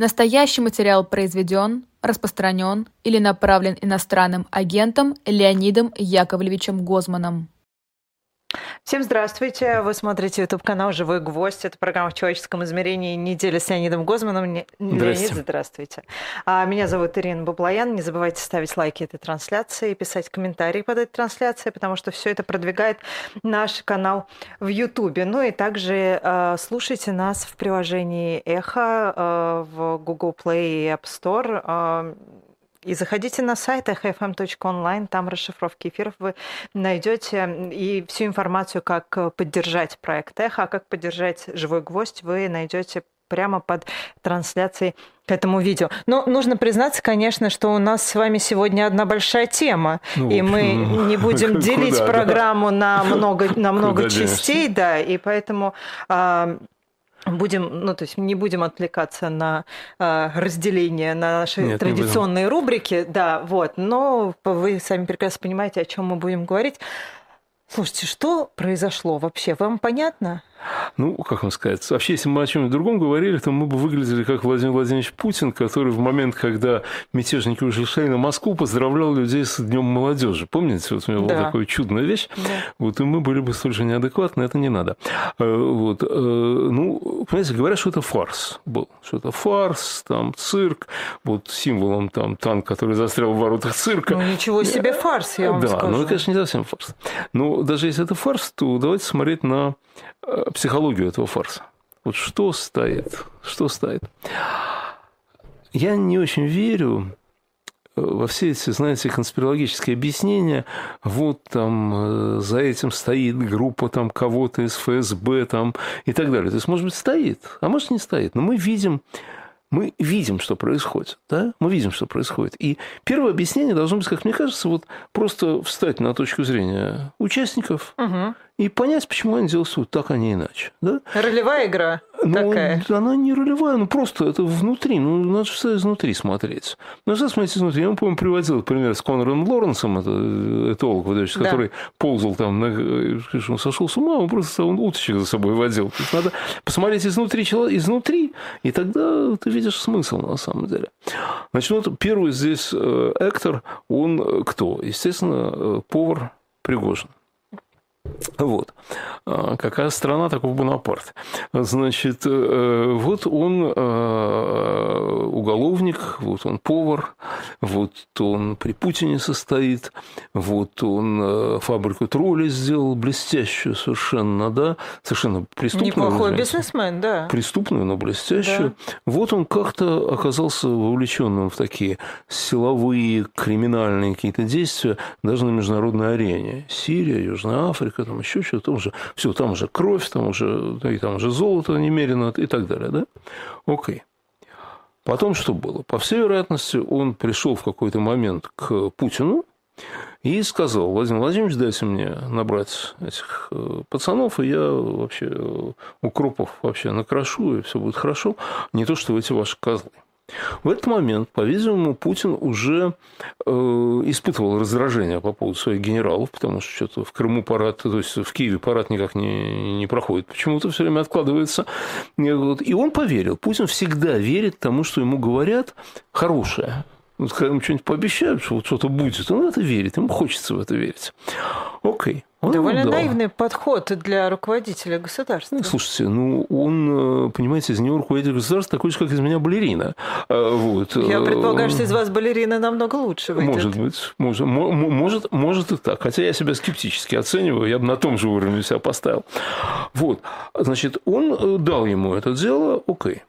Настоящий материал произведен, распространен или направлен иностранным агентом Леонидом Яковлевичем Гозманом. Всем здравствуйте. Вы смотрите YouTube канал «Живой гвоздь». Это программа в человеческом измерении «Неделя с Леонидом Гозманом». Леонид, здравствуйте. А, меня зовут Ирина Баблоян. Не забывайте ставить лайки этой трансляции, писать комментарии под этой трансляцией, потому что все это продвигает наш канал в YouTube. Ну и также э, слушайте нас в приложении «Эхо» э, в Google Play и App Store. Э, и заходите на сайт fm.online, там расшифровки эфиров вы найдете и всю информацию, как поддержать проект Эхо, а как поддержать «Живой гвоздь» вы найдете прямо под трансляцией к этому видео. Но нужно признаться, конечно, что у нас с вами сегодня одна большая тема, ну, и мы ну, не будем делить куда, программу да? на много, на много частей, да, и поэтому а, будем, ну, то есть не будем отвлекаться на э, разделение на наши Нет, традиционные рубрики, да, вот, но вы сами прекрасно понимаете, о чем мы будем говорить. Слушайте, что произошло вообще? Вам понятно? Ну, как вам сказать, вообще, если мы о чем-нибудь другом говорили, то мы бы выглядели как Владимир Владимирович Путин, который в момент, когда мятежники ушли на Москву, поздравлял людей с Днем молодежи. Помните, вот у него да. была такая чудная вещь? Да. Вот, и мы были бы столь же неадекватны, это не надо. Э, вот, э, ну, понимаете, говорят, что это фарс был, что это фарс, там, цирк, вот символом там танк, который застрял в воротах цирка. Ну, ничего себе фарс, я вам да, скажу. Да, ну, конечно, не совсем фарс. Но даже если это фарс, то давайте смотреть на Э, психологию этого фарса. Вот что стоит? Что стоит? Я не очень верю э, во все эти, знаете, конспирологические объяснения, вот там э, за этим стоит группа там кого-то из ФСБ там и так далее. То есть, может быть, стоит, а может, не стоит. Но мы видим, мы видим, что происходит. Да? Мы видим, что происходит. И первое объяснение должно быть, как мне кажется, вот просто встать на точку зрения участников угу и понять, почему они делают так, а не иначе. Да? Ролевая игра ну, такая. Она не ролевая, ну просто это внутри, ну надо же все изнутри смотреть. Ну, все смотрите изнутри. Я вам, помню, приводил пример с Конором Лоренсом, это этолог, выдающий, да. который ползал там, на, он сошел с ума, он просто он уточек за собой водил. То есть надо посмотреть изнутри, изнутри, и тогда ты видишь смысл на самом деле. Значит, вот первый здесь э, Эктор, он кто? Естественно, э, повар Пригожин. Вот. А, какая страна, такой Бонапарт. Значит, э, вот он э, уголовник, вот он повар, вот он при Путине состоит, вот он э, фабрику тролли сделал блестящую совершенно, да, совершенно преступную. Неплохой бизнесмен, да. Преступную, но блестящую. Да. Вот он как-то оказался вовлеченным в такие силовые, криминальные какие-то действия даже на международной арене. Сирия, Южная Африка, там еще что-то, там же, все, там уже кровь, там уже, и там уже золото немерено и так далее, да? Окей. Потом что было? По всей вероятности, он пришел в какой-то момент к Путину и сказал, Владимир Владимирович, дайте мне набрать этих э, пацанов, и я вообще э, укропов вообще накрошу, и все будет хорошо. Не то, что эти ваши козлы. В этот момент, по-видимому, Путин уже э, испытывал раздражение по поводу своих генералов, потому что что-то в Крыму парад, то есть в Киеве парад никак не, не проходит, почему-то все время откладывается. И он поверил. Путин всегда верит тому, что ему говорят хорошее. Вот когда ему что-нибудь пообещают, что вот что-то будет, он в это верит, ему хочется в это верить. Окей. Он Довольно да. наивный подход для руководителя государства. Ну, слушайте, ну он, э, понимаете, из него руководитель государства такой же, как из меня балерина. А, вот. Я предполагаю, что из вас балерина намного лучше выйдет. Может быть, может, может, может и так. Хотя я себя скептически оцениваю, я бы на том же уровне себя поставил. Вот, значит, он э, дал ему это дело, окей.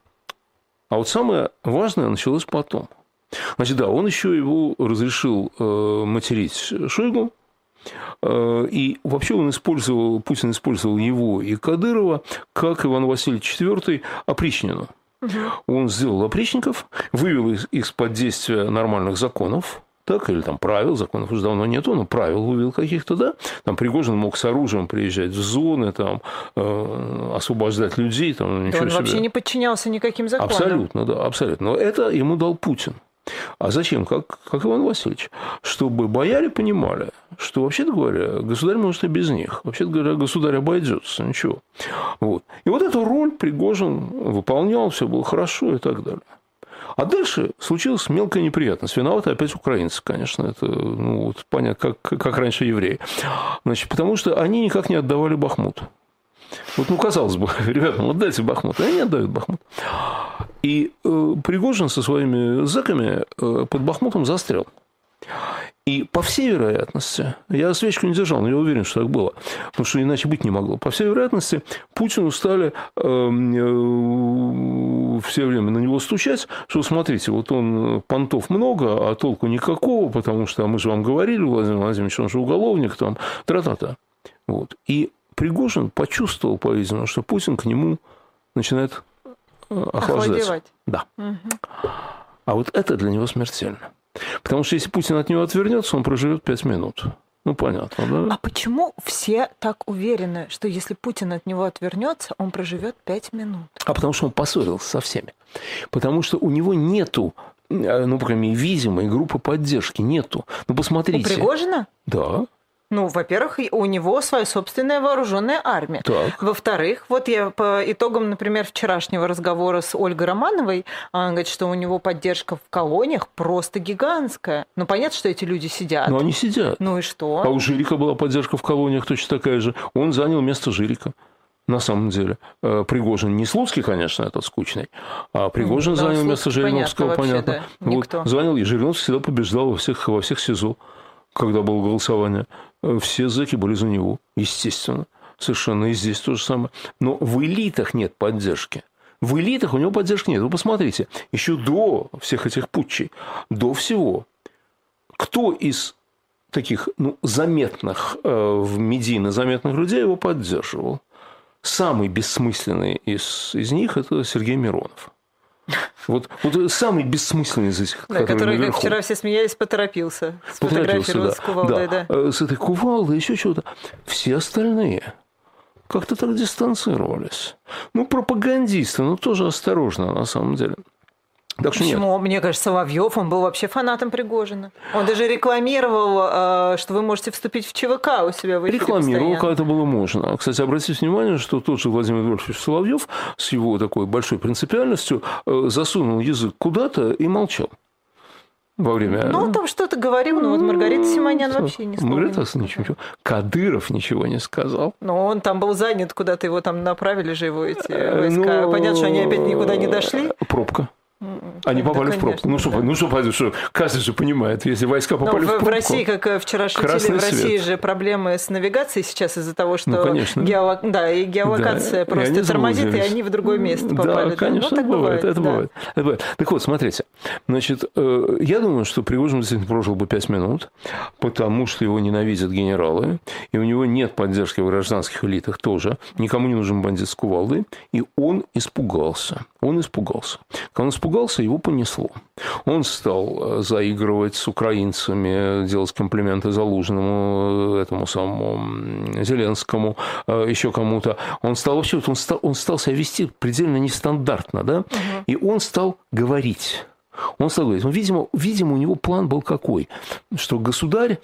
А вот самое важное началось потом. Значит, да, он еще его разрешил э, материть Шойгу, Э, и вообще он использовал, Путин использовал его и Кадырова как Иван Васильевич IV опричнину. Угу. Он сделал опричников, вывел их из-под действия нормальных законов, так, или там правил, законов уже давно нету, но правил вывел каких-то, да. Там Пригожин мог с оружием приезжать в зоны, там, э, освобождать людей. Там, ничего да он себе. вообще не подчинялся никаким законам. Абсолютно, да, абсолютно. Но это ему дал Путин. А зачем? Как, как Иван Васильевич. Чтобы бояре понимали, что, вообще-то говоря, государь может и без них. Вообще-то говоря, государь обойдется, ничего. Вот. И вот эту роль Пригожин выполнял, все было хорошо и так далее. А дальше случилась мелкая неприятность. Виноваты опять украинцы, конечно. Это, ну, вот, понятно, как, как раньше евреи. Значит, потому что они никак не отдавали Бахмут. Вот, ну, казалось бы, ребята, ну, отдайте Бахмут. Они не отдают Бахмут. И э, Пригожин со своими зэками э, под Бахмутом застрял. И по всей вероятности, я свечку не держал, но я уверен, что так было, потому что иначе быть не могло. По всей вероятности, Путину стали эм, э, все время на него стучать, что смотрите, вот он понтов много, а толку никакого, потому что мы же вам говорили, Владимир Владимирович, он же уголовник, там, тра-та-та. Вот. И Пригожин почувствовал, по-видимому, что Путин к нему начинает э, охлаждать. Да. Угу. А вот это для него смертельно. Потому что если Путин от него отвернется, он проживет пять минут. Ну, понятно, да? А почему все так уверены, что если Путин от него отвернется, он проживет пять минут? А потому что он поссорился со всеми. Потому что у него нету э, ну, по крайней мере, видимой группы поддержки нету. Ну, посмотрите. У Пригожина? Да. Ну, во-первых, у него своя собственная вооруженная армия. Так. Во-вторых, вот я по итогам, например, вчерашнего разговора с Ольгой Романовой, она говорит, что у него поддержка в колониях просто гигантская. Ну, понятно, что эти люди сидят. Ну, они сидят. Ну и что? А у Жирика была поддержка в колониях точно такая же. Он занял место Жирика на самом деле. Э, Пригожин не Слуцкий, конечно, этот скучный, а Пригожин да, занял место Жириновского, понятно. понятно. Да. Вот, занял, и Жириновский всегда побеждал во всех, во всех СИЗО, когда было голосование. Э, все зэки были за него, естественно. Совершенно и здесь то же самое. Но в элитах нет поддержки. В элитах у него поддержки нет. Вы посмотрите, еще до всех этих путчей, до всего, кто из таких ну, заметных э, в медийно заметных людей его поддерживал? Самый бессмысленный из, из них – это Сергей Миронов. Вот, вот самый бессмысленный из этих, да, который, наверху. как вчера все смеялись, поторопился. Поторопился, да. с кувалдой, да. да. Э, с этой кувалдой, еще чего-то. Все остальные как-то так дистанцировались. Ну, пропагандисты, ну, тоже осторожно, на самом деле. Так что Почему? Нет. Мне кажется, Соловьев, он был вообще фанатом Пригожина. Он даже рекламировал, э, что вы можете вступить в ЧВК у себя в эфире Рекламировал, когда это было можно. Кстати, обратите внимание, что тот же Владимир Адольфович Соловьев с его такой большой принципиальностью э, засунул язык куда-то и молчал во время... Ну, он там что-то говорил, но вот Маргарита Симонян вообще не сказала. Маргарита ничего. Кадыров ничего не сказал. Но он там был занят, куда-то его там направили же его эти э, войска. Ну, Понятно, что они опять никуда не дошли. Пробка. Они попали да, в пробку. Ну что, ну что, что, каждый же понимает, если войска ну, попали в, в пробку. В России, как э, вчера шутили, в России свет. же проблемы с навигацией сейчас из-за того, что ну, конечно. Геоло... да, и геолокация да, просто и тормозит, и они в другое место попали. Да, конечно, ну, так бывает, это, да. бывает, это бывает. Так вот, смотрите, значит, э, я думаю, что Пригожин действительно прожил бы пять минут, потому что его ненавидят генералы, и у него нет поддержки в гражданских элитах тоже, никому не нужен бандит с кувалдой, и он испугался. Он испугался. Когда он испугался, его понесло. Он стал э, заигрывать с украинцами, делать комплименты Залужному, э, этому самому Зеленскому, э, еще кому-то. Он стал вообще, он стал, он стал себя вести предельно нестандартно, да? Угу. И он стал говорить. Он стал говорить. Он, видимо, видимо, у него план был какой? Что государь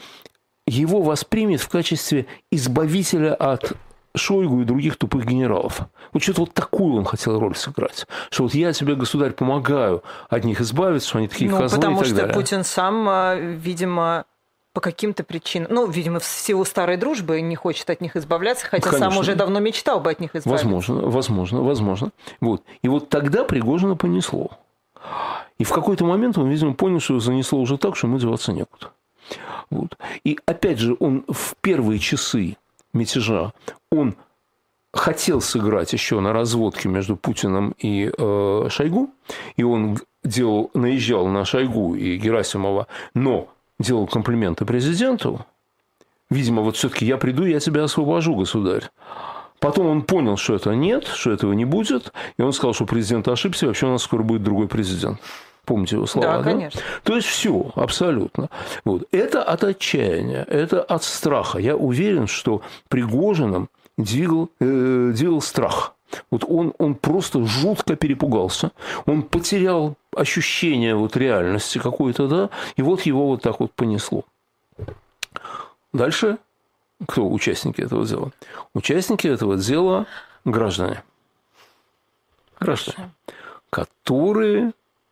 его воспримет в качестве избавителя от Шойгу и других тупых генералов. Вот что-то вот такую он хотел роль сыграть. Что вот я тебе, государь, помогаю от них избавиться, что они такие ну, козлы потому и так что далее. Путин сам, а, видимо, по каким-то причинам, ну, видимо, в силу старой дружбы не хочет от них избавляться, хотя Конечно. сам уже давно мечтал бы от них избавиться. Возможно, возможно, возможно. Вот. И вот тогда Пригожина понесло. И в какой-то момент он, видимо, понял, что его занесло уже так, что ему деваться некуда. Вот. И опять же, он в первые часы мятежа, он хотел сыграть еще на разводке между Путиным и э, Шойгу, и он делал, наезжал на Шойгу и Герасимова, но делал комплименты президенту. Видимо, вот все-таки я приду, я тебя освобожу, государь. Потом он понял, что это нет, что этого не будет, и он сказал, что президент ошибся, и вообще у нас скоро будет другой президент. Помните его слова? Да, да? конечно. То есть все, абсолютно. Вот. Это от отчаяния, это от страха. Я уверен, что Пригожиным двигал, э, двигал страх. Вот он, он просто жутко перепугался, он потерял ощущение вот реальности какой-то, да, и вот его вот так вот понесло. Дальше кто участники этого дела? Участники этого дела – граждане. Граждане, которые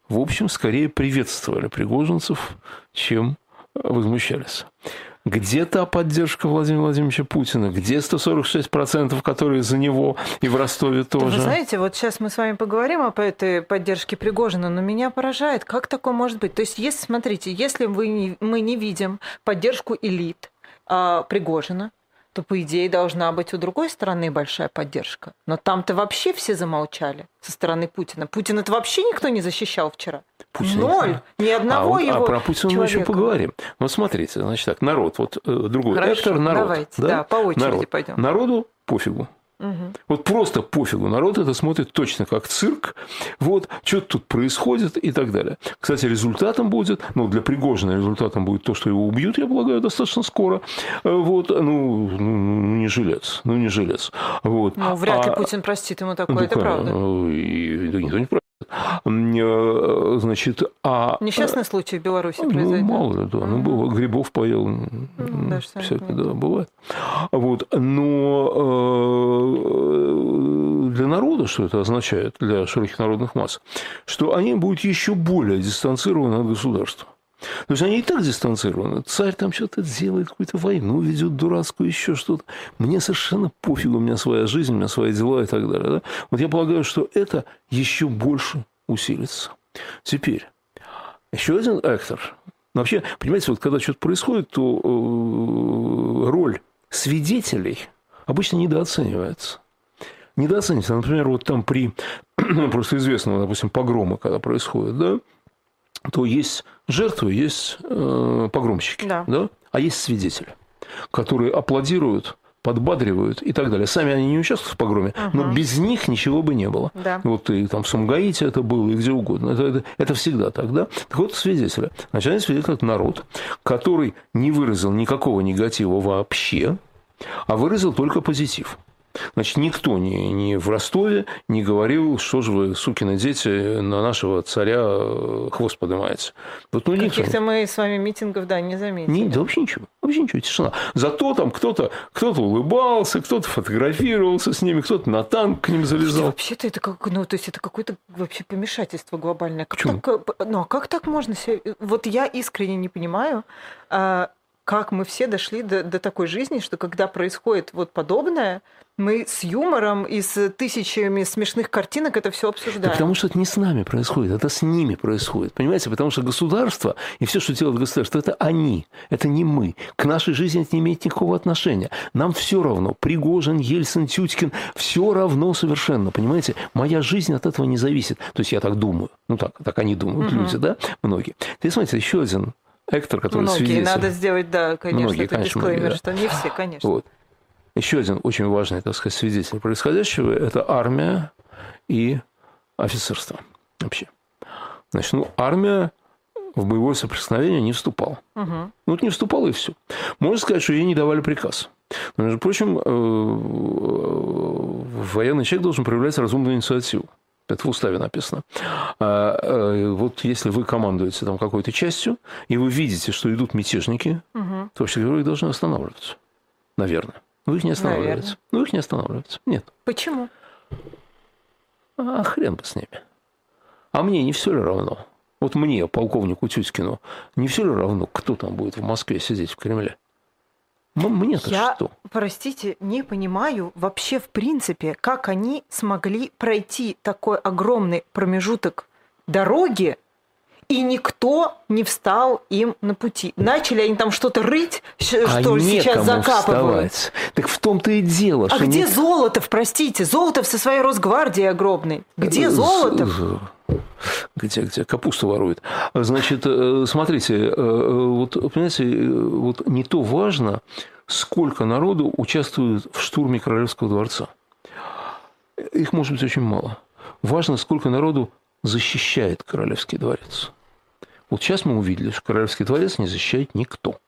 в общем, скорее приветствовали пригожинцев, чем возмущались. Где та поддержка Владимира Владимировича Путина? Где 146%, которые за него и в Ростове тоже? Да вы знаете, вот сейчас мы с вами поговорим об этой поддержке Пригожина, но меня поражает, как такое может быть? То есть, если, смотрите, если вы не, мы не видим поддержку элит а, Пригожина, то, по идее, должна быть у другой стороны большая поддержка. Но там-то вообще все замолчали со стороны Путина. Путина это вообще никто не защищал вчера. Путин Ноль. Ни одного а, его А про Путина человека. мы еще поговорим. Вот смотрите, значит так, народ, вот э, другой Хорошо, Эктор, народ. Давайте, да, да по очереди народ. пойдем. Народу пофигу. Угу. Вот просто пофигу. Народ это смотрит точно как цирк. Вот, что тут происходит и так далее. Кстати, результатом будет, ну, для Пригожина результатом будет то, что его убьют, я полагаю, достаточно скоро. Э, вот, ну, ну, ну не жилец. Ну, не жилец. Вот. Ну, вряд ли а, Путин простит ему такое, ну, это правда. И, да никто не. Э, значит, а... Несчастный случай в Беларуси ну, произойдет. мало ли, да. Ну, было, грибов поел. Ну, даже всякое, да, бывает. Вот. Но э, для народа, что это означает, для широких народных масс, что они будут еще более дистанцированы от государства. То есть они и так дистанцированы. Царь там что-то делает, какую-то войну ведет дурацкую, еще что-то. Мне совершенно пофигу, у меня своя жизнь, у меня свои дела и так далее. Да? Вот я полагаю, что это еще больше усилится. Теперь, еще один актор. вообще, понимаете, вот когда что-то происходит, то э, роль свидетелей обычно недооценивается. Недооценивается. Например, вот там при просто известного, допустим, погрома, когда происходит, да, то есть жертвы, есть э, погромщики, да. Да? а есть свидетели, которые аплодируют, подбадривают и так далее. Сами они не участвуют в погроме, угу. но без них ничего бы не было. Да. Вот и там в Сумгаите это было, и где угодно. Это, это, это всегда так, да? Так вот, свидетели. Начальник свидетель – это народ, который не выразил никакого негатива вообще, а выразил только позитив. Значит, никто ни, ни в Ростове не говорил, что же вы, сукины дети, на нашего царя э, хвост поднимаете. Вот, ну, Каких-то мы с вами митингов, да, не заметили. Не, да вообще ничего, вообще ничего, тишина. Зато там кто-то кто улыбался, кто-то фотографировался с ними, кто-то на танк к ним залезал. Вообще-то это как, ну, то есть это какое-то вообще помешательство глобальное. Как так, э, ну, а как так можно себе... Вот я искренне не понимаю, а, как мы все дошли до, до такой жизни, что когда происходит вот подобное, мы с юмором и с тысячами смешных картинок это все обсуждаем. Да потому что это не с нами происходит, это с ними происходит. Понимаете? Потому что государство и все, что делает государство, это они, это не мы. К нашей жизни это не имеет никакого отношения. Нам все равно. Пригожин, Ельцин, Тютькин, все равно совершенно. Понимаете? Моя жизнь от этого не зависит. То есть я так думаю. Ну так, так они думают угу. люди, да? Многие. Ты смотрите, еще один Эктор, который Многие, свидетель. надо сделать, да, конечно, Многие, это конечно, дисклеймер, да. что не все, конечно. Вот. Еще один очень важный, так сказать, свидетель происходящего – это армия и офицерство вообще. Значит, ну, армия в боевое соприкосновение не вступала. Угу. Ну, вот не вступала и все. Можно сказать, что ей не давали приказ. Но, между прочим, э, военный человек должен проявлять разумную инициативу. Это в уставе написано. А, э, вот если вы командуете там какой-то частью, и вы видите, что идут мятежники, угу. то вообще говоря, вы должны останавливаться. Наверное. Вы их не останавливаете. Наверное. Ну, их не останавливается. Нет. Почему? А хрен бы с ними. А мне не все ли равно? Вот мне, полковнику Тюткину, не все ли равно, кто там будет в Москве сидеть в Кремле? Мне-то Я, что? простите, не понимаю вообще в принципе, как они смогли пройти такой огромный промежуток дороги, и никто не встал им на пути. Начали они там что-то рыть, что а сейчас закапывают. Вставать. Так в том-то и дело. А где не... Золотов, простите? Золотов со своей Росгвардией огромной. Где Золотов? где, где капусту ворует. Значит, э, смотрите, э, э, вот, понимаете, вот не то важно, сколько народу участвует в штурме Королевского дворца. Их может быть очень мало. Важно, сколько народу защищает Королевский дворец. Вот сейчас мы увидели, что Королевский дворец не защищает никто.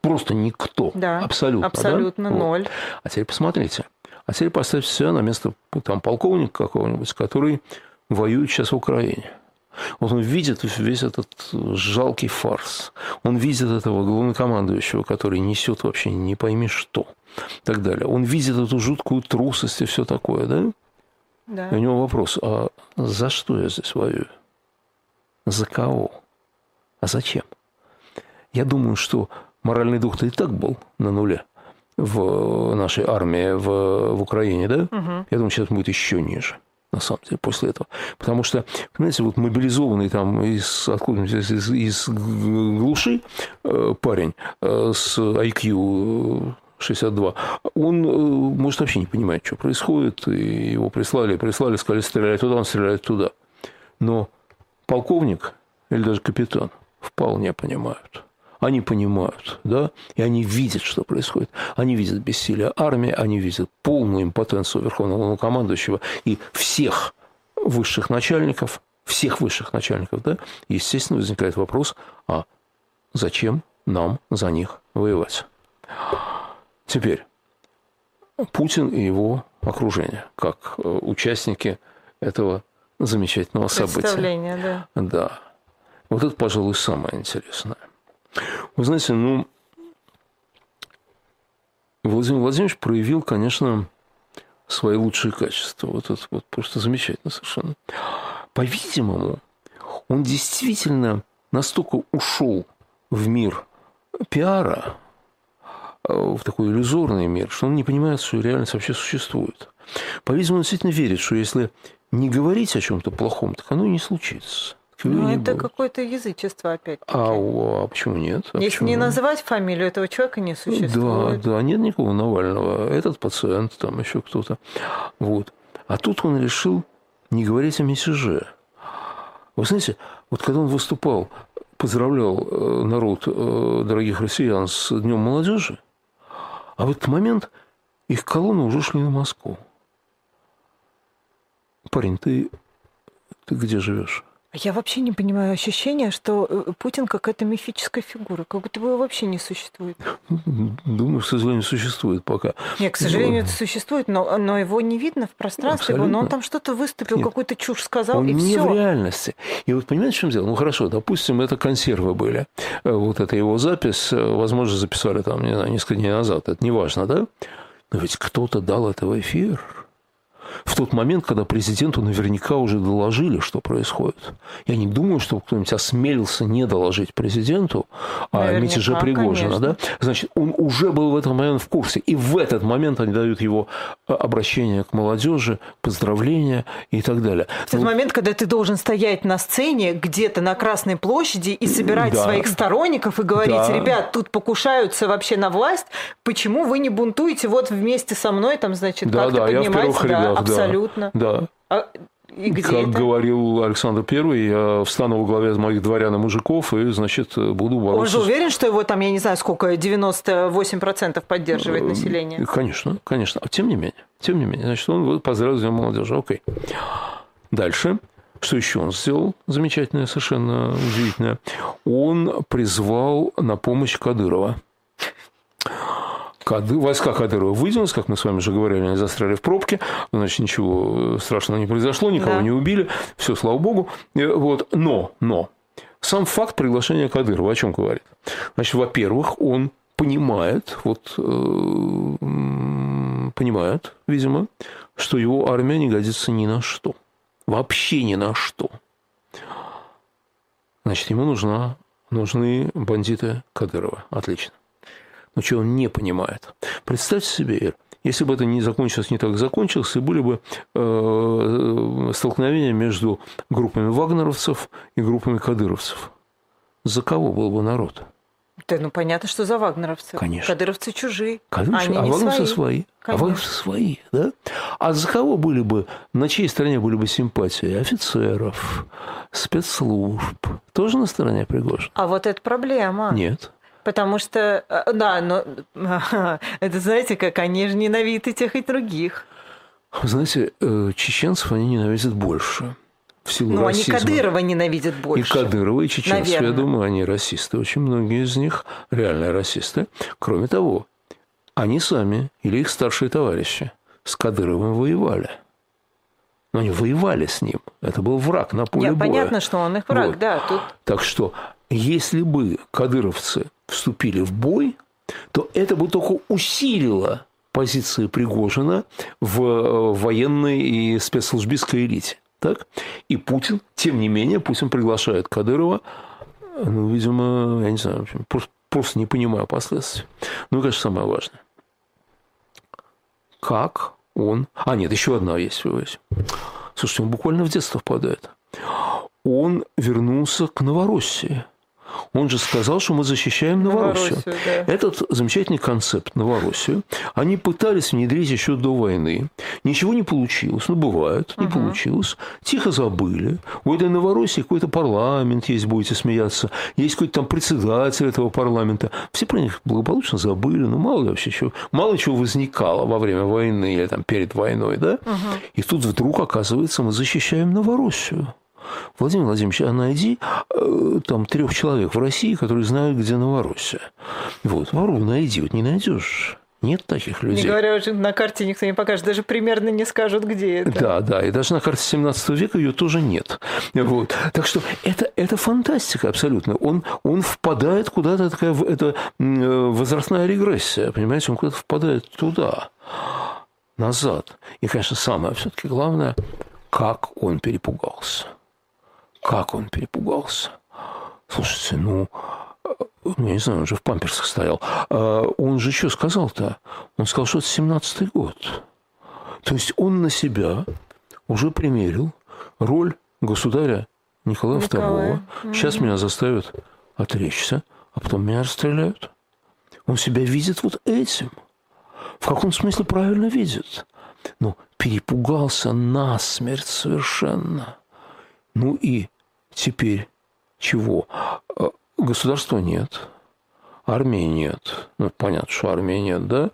Просто никто. Да, абсолютно. Абсолютно да? ноль. Вот. А теперь посмотрите. А теперь поставьте себя на место там, полковника какого-нибудь, который воюет сейчас в Украине. Вот он видит весь этот жалкий фарс. Он видит этого главнокомандующего, который несет вообще не пойми что. И так далее. Он видит эту жуткую трусость и все такое, да? Да. И у него вопрос, а за что я здесь воюю? За кого? А зачем? Я думаю, что моральный дух-то и так был на нуле в нашей армии в, в Украине, да? Угу. Я думаю, сейчас будет еще ниже на самом деле, после этого. Потому что, понимаете, вот мобилизованный там из, откуда из, из, из глуши э, парень э, с IQ 62, он э, может вообще не понимать, что происходит, и его прислали, прислали, сказали, стрелять туда, он стреляет туда. Но полковник или даже капитан вполне понимают. Они понимают, да, и они видят, что происходит. Они видят бессилие армии, они видят полную импотенцию Верховного командующего и всех высших начальников, всех высших начальников, да, естественно, возникает вопрос, а зачем нам за них воевать? Теперь, Путин и его окружение, как э, участники этого замечательного события. да. Да. Вот это, пожалуй, самое интересное. Вы знаете, ну, Владимир Владимирович проявил, конечно, свои лучшие качества. Вот это вот просто замечательно совершенно. По-видимому, он действительно настолько ушел в мир пиара, в такой иллюзорный мир, что он не понимает, что реальность вообще существует. По-видимому, он действительно верит, что если не говорить о чем-то плохом, так оно и не случится. Ну, это какое-то язычество опять. А, а почему нет? А Если почему? не называть фамилию этого человека, не существует. Да, да, нет никакого Навального. Этот пациент, там еще кто-то. Вот. А тут он решил не говорить о месяже. Вы знаете, вот когда он выступал, поздравлял э, народ э, дорогих россиян с Днем молодежи, а в этот момент их колонны уже шли на Москву. Парень, ты, ты где живешь? Я вообще не понимаю ощущение, что э, Путин какая-то мифическая фигура, как будто бы его вообще не существует. Думаю, к сожалению, существует пока. Нет, к сожалению, но... это существует, но, но его не видно в пространстве, Абсолютно. но он там что-то выступил, какую-то чушь сказал, он и не все. в реальности. И вот понимаете, в чем дело? Ну, хорошо, допустим, это консервы были. Э, вот это его запись, э, возможно, записали там, не знаю, несколько дней назад. Это не важно, да? Но ведь кто-то дал это в эфир в тот момент, когда президенту наверняка уже доложили, что происходит. Я не думаю, что кто-нибудь осмелился не доложить президенту о мятеже Пригожина. Да? Значит, он уже был в этот момент в курсе. И в этот момент они дают его э, обращение к молодежи, поздравления и так далее. В тот ну, момент, когда ты должен стоять на сцене где-то на Красной площади и собирать да. своих сторонников и говорить, да. ребят, тут покушаются вообще на власть, почему вы не бунтуете вот вместе со мной, там, значит, да, как-то да, поднимать? Я в первых рядах, Абсолютно. Да. А, и где как это? говорил Александр I, я встану во главе моих дворян и мужиков и, значит, буду бороться. Он же уверен, что его там, я не знаю, сколько, 98% поддерживает э, население? Конечно, конечно. А тем не менее, тем не менее, значит, он поздравил Днем молодежи. Окей. Дальше. Что еще он сделал? Замечательное, совершенно удивительное. Он призвал на помощь Кадырова. Кады, войска Кадырова выдвинулись, как мы с вами уже говорили, они застряли в пробке, значит, ничего страшного не произошло, никого да. не убили, все, слава богу. Э, вот. Но, но, сам факт приглашения Кадырова о чем говорит? Значит, во-первых, он понимает, вот, э, понимает, видимо, что его армия не годится ни на что. Вообще ни на что. Значит, ему нужна, нужны бандиты Кадырова. Отлично но чего он не понимает. Представьте себе, если бы это не закончилось не так закончилось, и были бы э, столкновения между группами вагнеровцев и группами кадыровцев. За кого был бы народ? Да, ну понятно, что за вагнеровцы. Конечно. Кадыровцы чужие. Кадыровцы, Они а вагнеровцы свои. свои. Конечно. А вагнеровцы свои, да? А за кого были бы, на чьей стороне были бы симпатии? Офицеров, спецслужб. Тоже на стороне Пригожина? А вот это проблема. Нет. Потому что, э, да, но это, знаете, как они же ненавидят и тех, и других. Знаете, э, чеченцев они ненавидят больше. В силу ну, расизма. они Кадырова ненавидят больше. И Кадырова, и чеченцев, Наверное. я думаю, они расисты. Очень многие из них реальные расисты. Кроме того, они сами или их старшие товарищи с Кадыровым воевали. Но они воевали с ним. Это был враг на поле Нет, боя. Понятно, что он их враг, вот. да. Тут... Так что, если бы кадыровцы вступили в бой, то это бы только усилило позиции Пригожина в э, военной и спецслужбистской элите. Так? И Путин, тем не менее, Путин приглашает Кадырова, ну, видимо, я не знаю, просто, просто не понимаю последствий. Ну, и, конечно, самое важное. Как он... А, нет, еще одна есть. Слушайте, он буквально в детство впадает. Он вернулся к Новороссии – он же сказал, что мы защищаем Новороссию. Новороссию да. Этот замечательный концепт Новороссию они пытались внедрить еще до войны. Ничего не получилось. Ну, бывает, не угу. получилось. Тихо забыли. У этой Новороссии какой-то парламент есть, будете смеяться. Есть какой-то там председатель этого парламента. Все про них благополучно забыли. Ну, мало ли вообще чего. Мало чего возникало во время войны или там перед войной, да? Угу. И тут вдруг, оказывается, мы защищаем Новороссию. Владимир Владимирович, а найди э, там трех человек в России, которые знают, где Новороссия. Вот, вору найди, вот не найдешь. Нет таких людей. Не говоря уже, на карте никто не покажет, даже примерно не скажут, где это. Да, да, и даже на карте 17 века ее тоже нет. Вот. Так что это, это фантастика абсолютно. Он, он впадает куда-то, такая это возрастная регрессия, понимаете, он куда-то впадает туда, назад. И, конечно, самое все-таки главное, как он перепугался. Как он перепугался. Слушайте, ну, ну, я не знаю, он же в памперсах стоял. А он же что сказал-то? Он сказал, что это 17-й год. То есть он на себя уже примерил роль государя Николая, Николая. II. Сейчас меня заставят отречься, а потом меня расстреляют. Он себя видит вот этим. В каком смысле правильно видит? Ну, перепугался насмерть совершенно. Ну и Теперь чего? Э, государства нет, армии нет. Ну, понятно, что армии нет, да?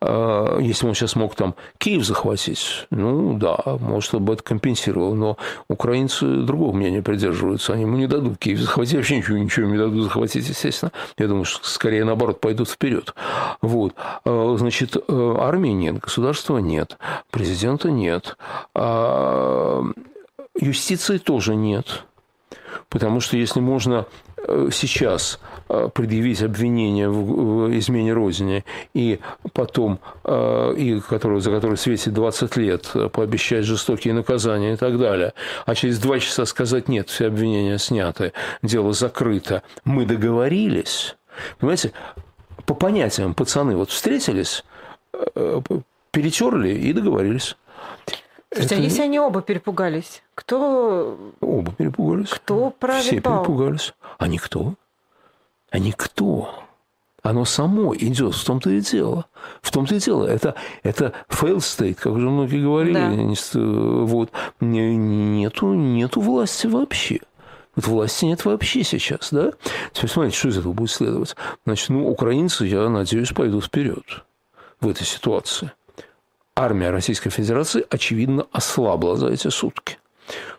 А, если он сейчас мог там Киев захватить, ну, да, может, бы это компенсировал. Но украинцы другого мнения придерживаются. Они ему не дадут Киев захватить. Вообще ничего, ничего не дадут захватить, естественно. Я думаю, что скорее, наоборот, пойдут вперед. Вот. А, значит, э, армии нет, государства нет, президента нет, а, юстиции тоже нет. Потому что если можно э, сейчас э, предъявить обвинение в измене Родине и потом, э, и который, за который светит 20 лет, пообещать жестокие наказания и так далее, а через два часа сказать нет, все обвинения сняты, дело закрыто, мы договорились. Понимаете, по понятиям пацаны вот встретились, перетерли и договорились. Слушайте, это... а если они оба перепугались, кто... Оба перепугались. Кто правит Все перепугались. А никто. А никто. Оно само идет, в том-то и дело. В том-то и дело. Это, это fail state, как уже многие говорили. Да. Вот. Нету, нету власти вообще. Вот власти нет вообще сейчас, да? Теперь смотрите, что из этого будет следовать. Значит, ну, украинцы, я надеюсь, пойдут вперед в этой ситуации армия Российской Федерации, очевидно, ослабла за эти сутки.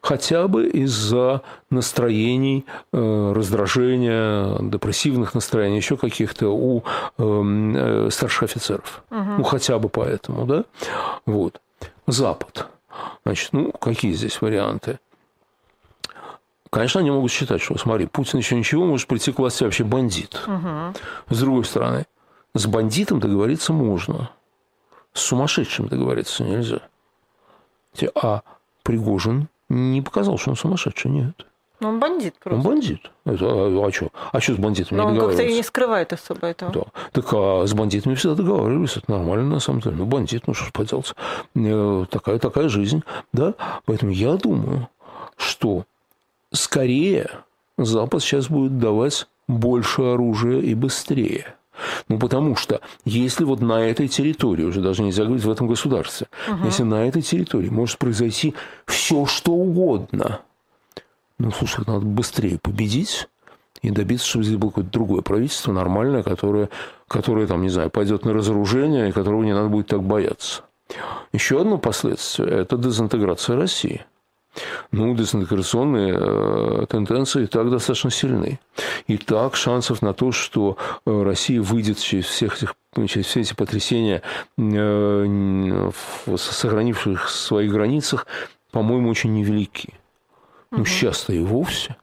Хотя бы из-за настроений, э, раздражения, депрессивных настроений, еще каких-то у эм, э, старших офицеров. Угу. Ну, хотя бы поэтому, да? Вот. Запад. Значит, ну, какие здесь варианты? Конечно, они могут считать, что, смотри, Путин еще ничего, может прийти к власти вообще бандит. Угу. С другой стороны, с бандитом договориться можно – с сумасшедшим договориться нельзя. А Пригожин не показал, что он сумасшедший, нет. Но он бандит просто. Он бандит. Это, а, а что? А что с бандитами Но не он как-то и не скрывает особо этого. Да. Так а с бандитами всегда договаривались. Это нормально на самом деле. Ну, бандит, ну что ж поделать. Э, такая, такая жизнь. Да? Поэтому я думаю, что скорее Запад сейчас будет давать больше оружия и быстрее. Ну, потому что если вот на этой территории, уже даже нельзя говорить в этом государстве, угу. если на этой территории может произойти все, что угодно, ну, слушай, надо быстрее победить и добиться, чтобы здесь было какое-то другое правительство, нормальное, которое, которое там, не знаю, пойдет на разоружение, и которого не надо будет так бояться. Еще одно последствие – это дезинтеграция России. Ну, дезинтеграционные э, тенденции и так достаточно сильны. И так шансов на то, что э, Россия выйдет через, всех этих, через все эти потрясения, э, сохранивших в своих границах, по-моему, очень невелики. Ну, сейчас-то и вовсе.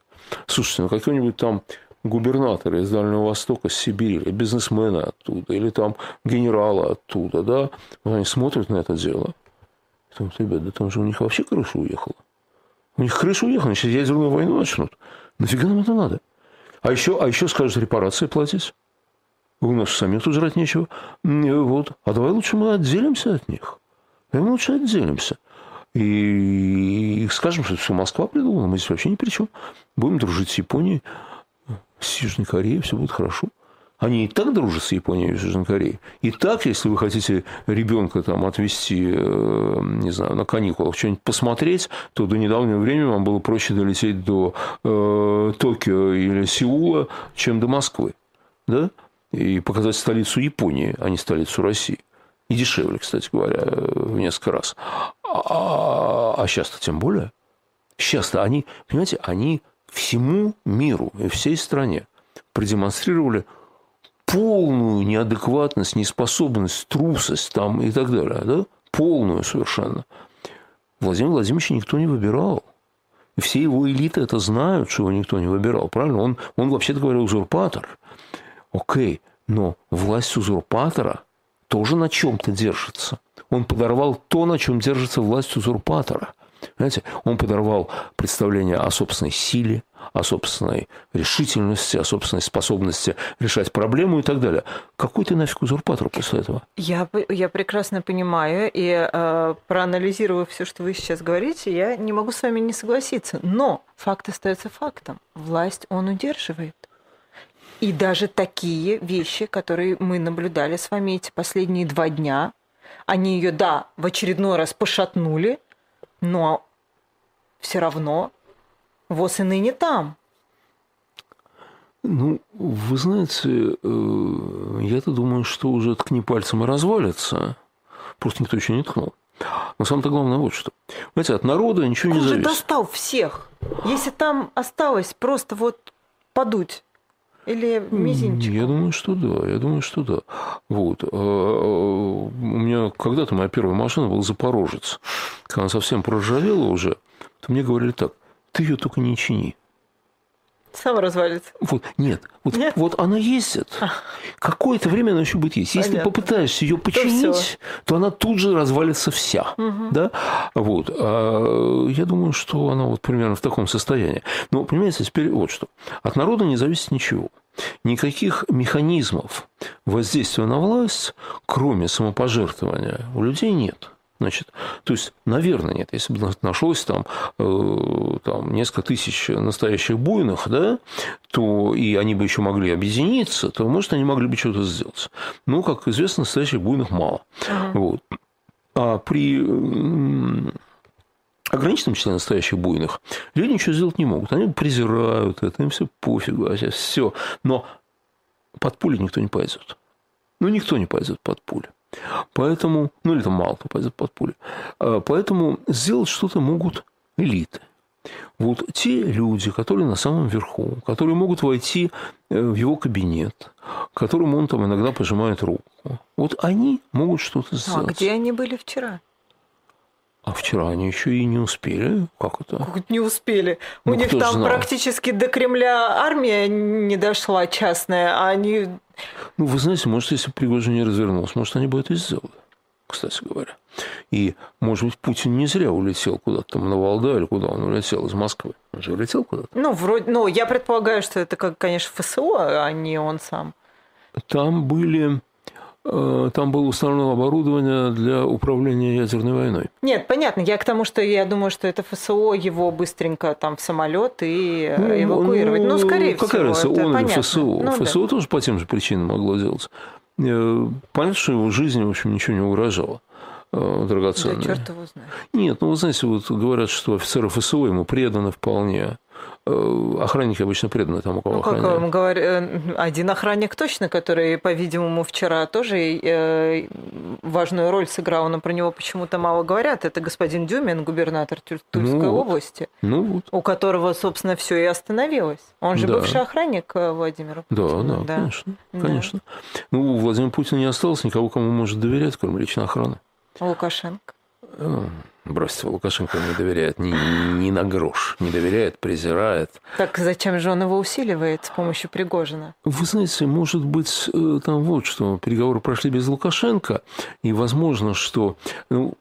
Слушайте, ну какой-нибудь там губернаторы из Дальнего Востока, с Сибири, или бизнесмены оттуда, или там генералы оттуда, да, они смотрят на это дело. И думают, ребят, да там же у них вообще крыша уехала. У них крыша уехала, сейчас ядерную войну начнут. Нафига нам это надо? А еще, а еще скажут, репарации платить. У нас самих тут жрать нечего. Вот. А давай лучше мы отделимся от них. Давай мы лучше отделимся. И, и скажем, что все Москва придумала, мы здесь вообще ни при чем. Будем дружить с Японией, с Южной Кореей, все будет хорошо. Они и так дружат с Японией и Южной Кореей. И так, если вы хотите ребенка там отвезти, э, не знаю, на каникулах, что-нибудь посмотреть, то до недавнего времени вам было проще долететь до э, Токио или Сеула, чем до Москвы. Да? И показать столицу Японии, а не столицу России. И дешевле, кстати говоря, в несколько раз. А, а сейчас-то тем более. Сейчас-то они, понимаете, они всему миру и всей стране продемонстрировали полную неадекватность, неспособность, трусость там и так далее. Да? Полную совершенно. Владимир Владимирович никто не выбирал. И все его элиты это знают, что его никто не выбирал. Правильно? Он, он вообще-то говоря, узурпатор. Окей, но власть узурпатора тоже на чем-то держится. Он подорвал то, на чем держится власть узурпатора. Знаете, он подорвал представление о собственной силе, о собственной решительности, о собственной способности решать проблему и так далее. Какой ты нафиг узурпатор после этого? Я, я прекрасно понимаю, и э, проанализировав все, что вы сейчас говорите, я не могу с вами не согласиться. Но факт остается фактом. Власть он удерживает. И даже такие вещи, которые мы наблюдали с вами эти последние два дня, они ее, да, в очередной раз пошатнули, но все равно ВОЗ и ныне там. Ну, вы знаете, э, я-то думаю, что уже ткни пальцем и развалится. Просто никто еще не ткнул. Но самое-то главное вот что. Знаете, от народа ничего Он не зависит. Он же достал всех. Если там осталось просто вот подуть или мизинчиком? Я думаю, что да. Я думаю, что да. Вот. А, а, у меня когда-то моя первая машина была «Запорожец». Когда она совсем проржавела уже, то мне говорили так, ты ее только не чини. Сам развалится. Вот, нет, вот, нет? вот она ездит. А. Какое-то время она еще будет есть. Если Понятно. ты попытаешься ее починить, то, то она тут же развалится вся. Угу. Да? Вот. А я думаю, что она вот примерно в таком состоянии. Но, понимаете, теперь вот что. От народа не зависит ничего. Никаких механизмов воздействия на власть, кроме самопожертвования, у людей нет. Значит, то есть, наверное, нет. Если бы нашлось там, э, там несколько тысяч настоящих буйных, да, то и они бы еще могли объединиться, то, может, они могли бы что-то сделать. Но, как известно, настоящих буйных мало. Uh-huh. Вот. А при ограниченном числе настоящих буйных люди ничего сделать не могут. Они презирают это, им все пофигу, а все. Но под пули никто не пойдет. Ну, никто не пойдет под пули. Поэтому, ну или там мало кто пойдет под пули. А, поэтому сделать что-то могут элиты. Вот те люди, которые на самом верху, которые могут войти э, в его кабинет, которым он там иногда пожимает руку, вот они могут что-то сделать. А где они были вчера? А вчера они еще и не успели. Как это? Как не успели? Ну, У них там знал? практически до Кремля армия не дошла частная, а они... Ну, вы знаете, может, если Пригожин не развернулся, может, они бы это и сделали, кстати говоря. И, может быть, Путин не зря улетел куда-то там на Валда или куда он улетел из Москвы. Он же улетел куда-то. Ну, вроде, ну, я предполагаю, что это, как, конечно, ФСО, а не он сам. Там были там было установлено оборудование для управления ядерной войной. Нет, понятно. Я к тому, что я думаю, что это ФСО его быстренько там в самолет и ну, эвакуировать. Ну, ну скорее какая всего. Разница, он понятно. или ФСО? Ну, ФСО да. тоже по тем же причинам могло делать. Э, понятно, что его жизни, в общем, ничего не угрожало э, драгоценные. Да, черт его знает. Нет, ну, вы знаете, вот говорят, что офицеры ФСО ему преданы вполне. Э, охранники обычно преданы тому, кого ну, как охраняют. Говор... Э, один охранник точно, который, по-видимому, вчера тоже э, важную роль сыграл, но про него почему-то мало говорят. Это господин Дюмин, губернатор Тульской ну вот. области, ну вот. у которого, собственно, все и остановилось. Он же да. бывший охранник Владимира Путина. Да, да, да. конечно. Да. конечно. Ну, у Владимира Путина не осталось никого, кому может доверять, кроме личной охраны. Лукашенко? Бросьте, Лукашенко не доверяет ни, ни на грош. Не доверяет, презирает. Так зачем же он его усиливает с помощью Пригожина? Вы знаете, может быть, э, там вот что. Переговоры прошли без Лукашенко. И возможно, что... Ну,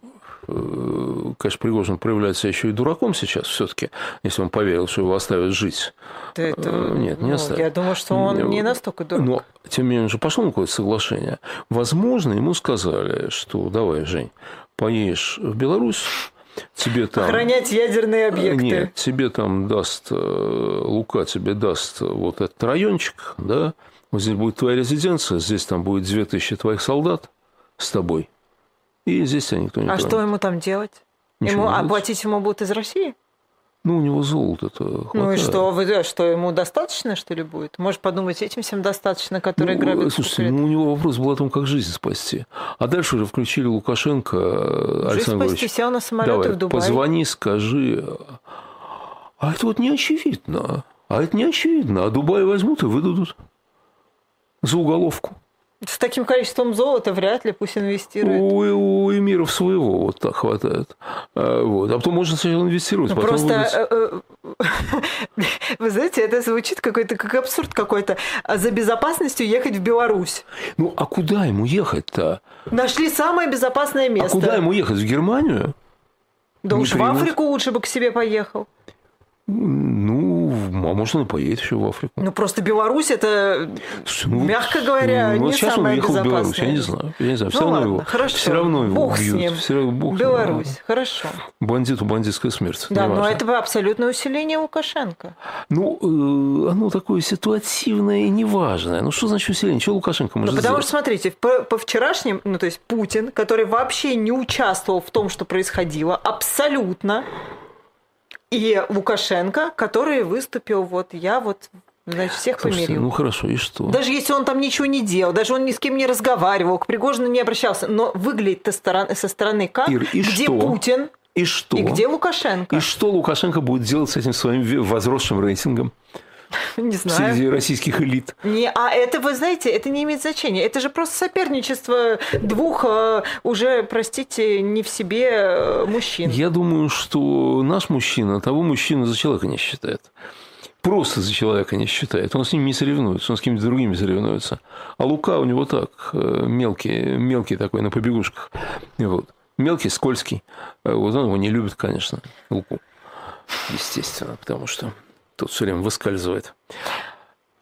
э, конечно, Пригожин проявляется еще и дураком сейчас все-таки, если он поверил, что его оставят жить. Да это, Нет, не ну, оставят. Я думаю, что он не настолько дурак. Но, тем не менее, он же пошел на какое-то соглашение. Возможно, ему сказали, что давай, Жень, поедешь в Беларусь, тебе там... Охранять ядерные объекты. Нет, тебе там даст, Лука тебе даст вот этот райончик, да, вот здесь будет твоя резиденция, здесь там будет 2000 твоих солдат с тобой. И здесь тебя никто не А тронет. что ему там делать? Ничего ему, оплатить ему будут из России? Ну, у него золото-то хватает. Ну и что, вы, что ему достаточно, что ли, будет? Может подумать, этим всем достаточно, которые ну, грабят Слушайте, ну, у него вопрос был о том, как жизнь спасти. А дальше уже включили Лукашенко, жизнь Александр спасти, сел на самолет давай, в Дубай. позвони, скажи. А это вот не очевидно. А это не очевидно. А Дубай возьмут и выдадут за уголовку. С таким количеством золота вряд ли пусть инвестирует. У, у эмиров своего вот так хватает. А, вот. А потом можно сначала инвестировать, потом Просто, выдать... Э, э, вы знаете, это звучит какой-то как абсурд какой-то. А за безопасностью ехать в Беларусь. Ну, а куда ему ехать-то? Нашли самое безопасное место. А куда ему ехать? В Германию? Да Не уж примут? в Африку лучше бы к себе поехал. Ну, а может, он и поедет еще в Африку. Ну, просто Беларусь это, ну, мягко говоря, ну, не сейчас самое он уехал в Беларусь, я не знаю. Я не знаю, все ну, равно ладно, его, хорошо. все равно его Бог убьют. С ним. Все равно, Бог Беларусь, ним. хорошо. Бандиту бандитская смерть. Да, но это абсолютное усиление Лукашенко. Ну, э, оно такое ситуативное и неважное. Ну, что значит усиление? Что Лукашенко может ну, потому сделать? что, смотрите, по, по вчерашним, ну, то есть Путин, который вообще не участвовал в том, что происходило, абсолютно, и Лукашенко, который выступил, вот я вот Значит, всех Слушайте, помирил. Ну хорошо, и что? Даже если он там ничего не делал, даже он ни с кем не разговаривал, к Пригожину не обращался, но выглядит со стороны как, Ир, и где что? Путин и что? И где Лукашенко? И что Лукашенко будет делать с этим своим возросшим рейтингом? Не знаю. Среди российских элит. Не, а это, вы знаете, это не имеет значения. Это же просто соперничество двух э, уже, простите, не в себе э, мужчин. Я думаю, что наш мужчина того мужчину за человека не считает. Просто за человека не считает. Он с ним не соревнуется, он с кем-то другими соревнуется. А Лука у него так, э, мелкий, мелкий такой на побегушках. Вот. Мелкий, скользкий. Вот он его не любит, конечно, Луку. Естественно, потому что тут все время выскальзывает.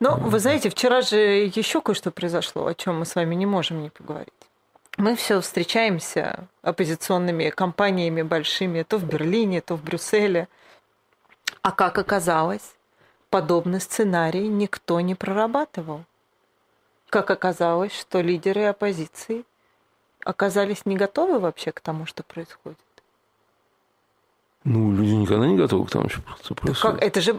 Ну, вы знаете, вчера же еще кое-что произошло, о чем мы с вами не можем не поговорить. Мы все встречаемся оппозиционными компаниями большими, то в Берлине, то в Брюсселе. А как оказалось, подобный сценарий никто не прорабатывал. Как оказалось, что лидеры оппозиции оказались не готовы вообще к тому, что происходит. Ну, люди никогда не готовы к тому, что происходит. Как? Это же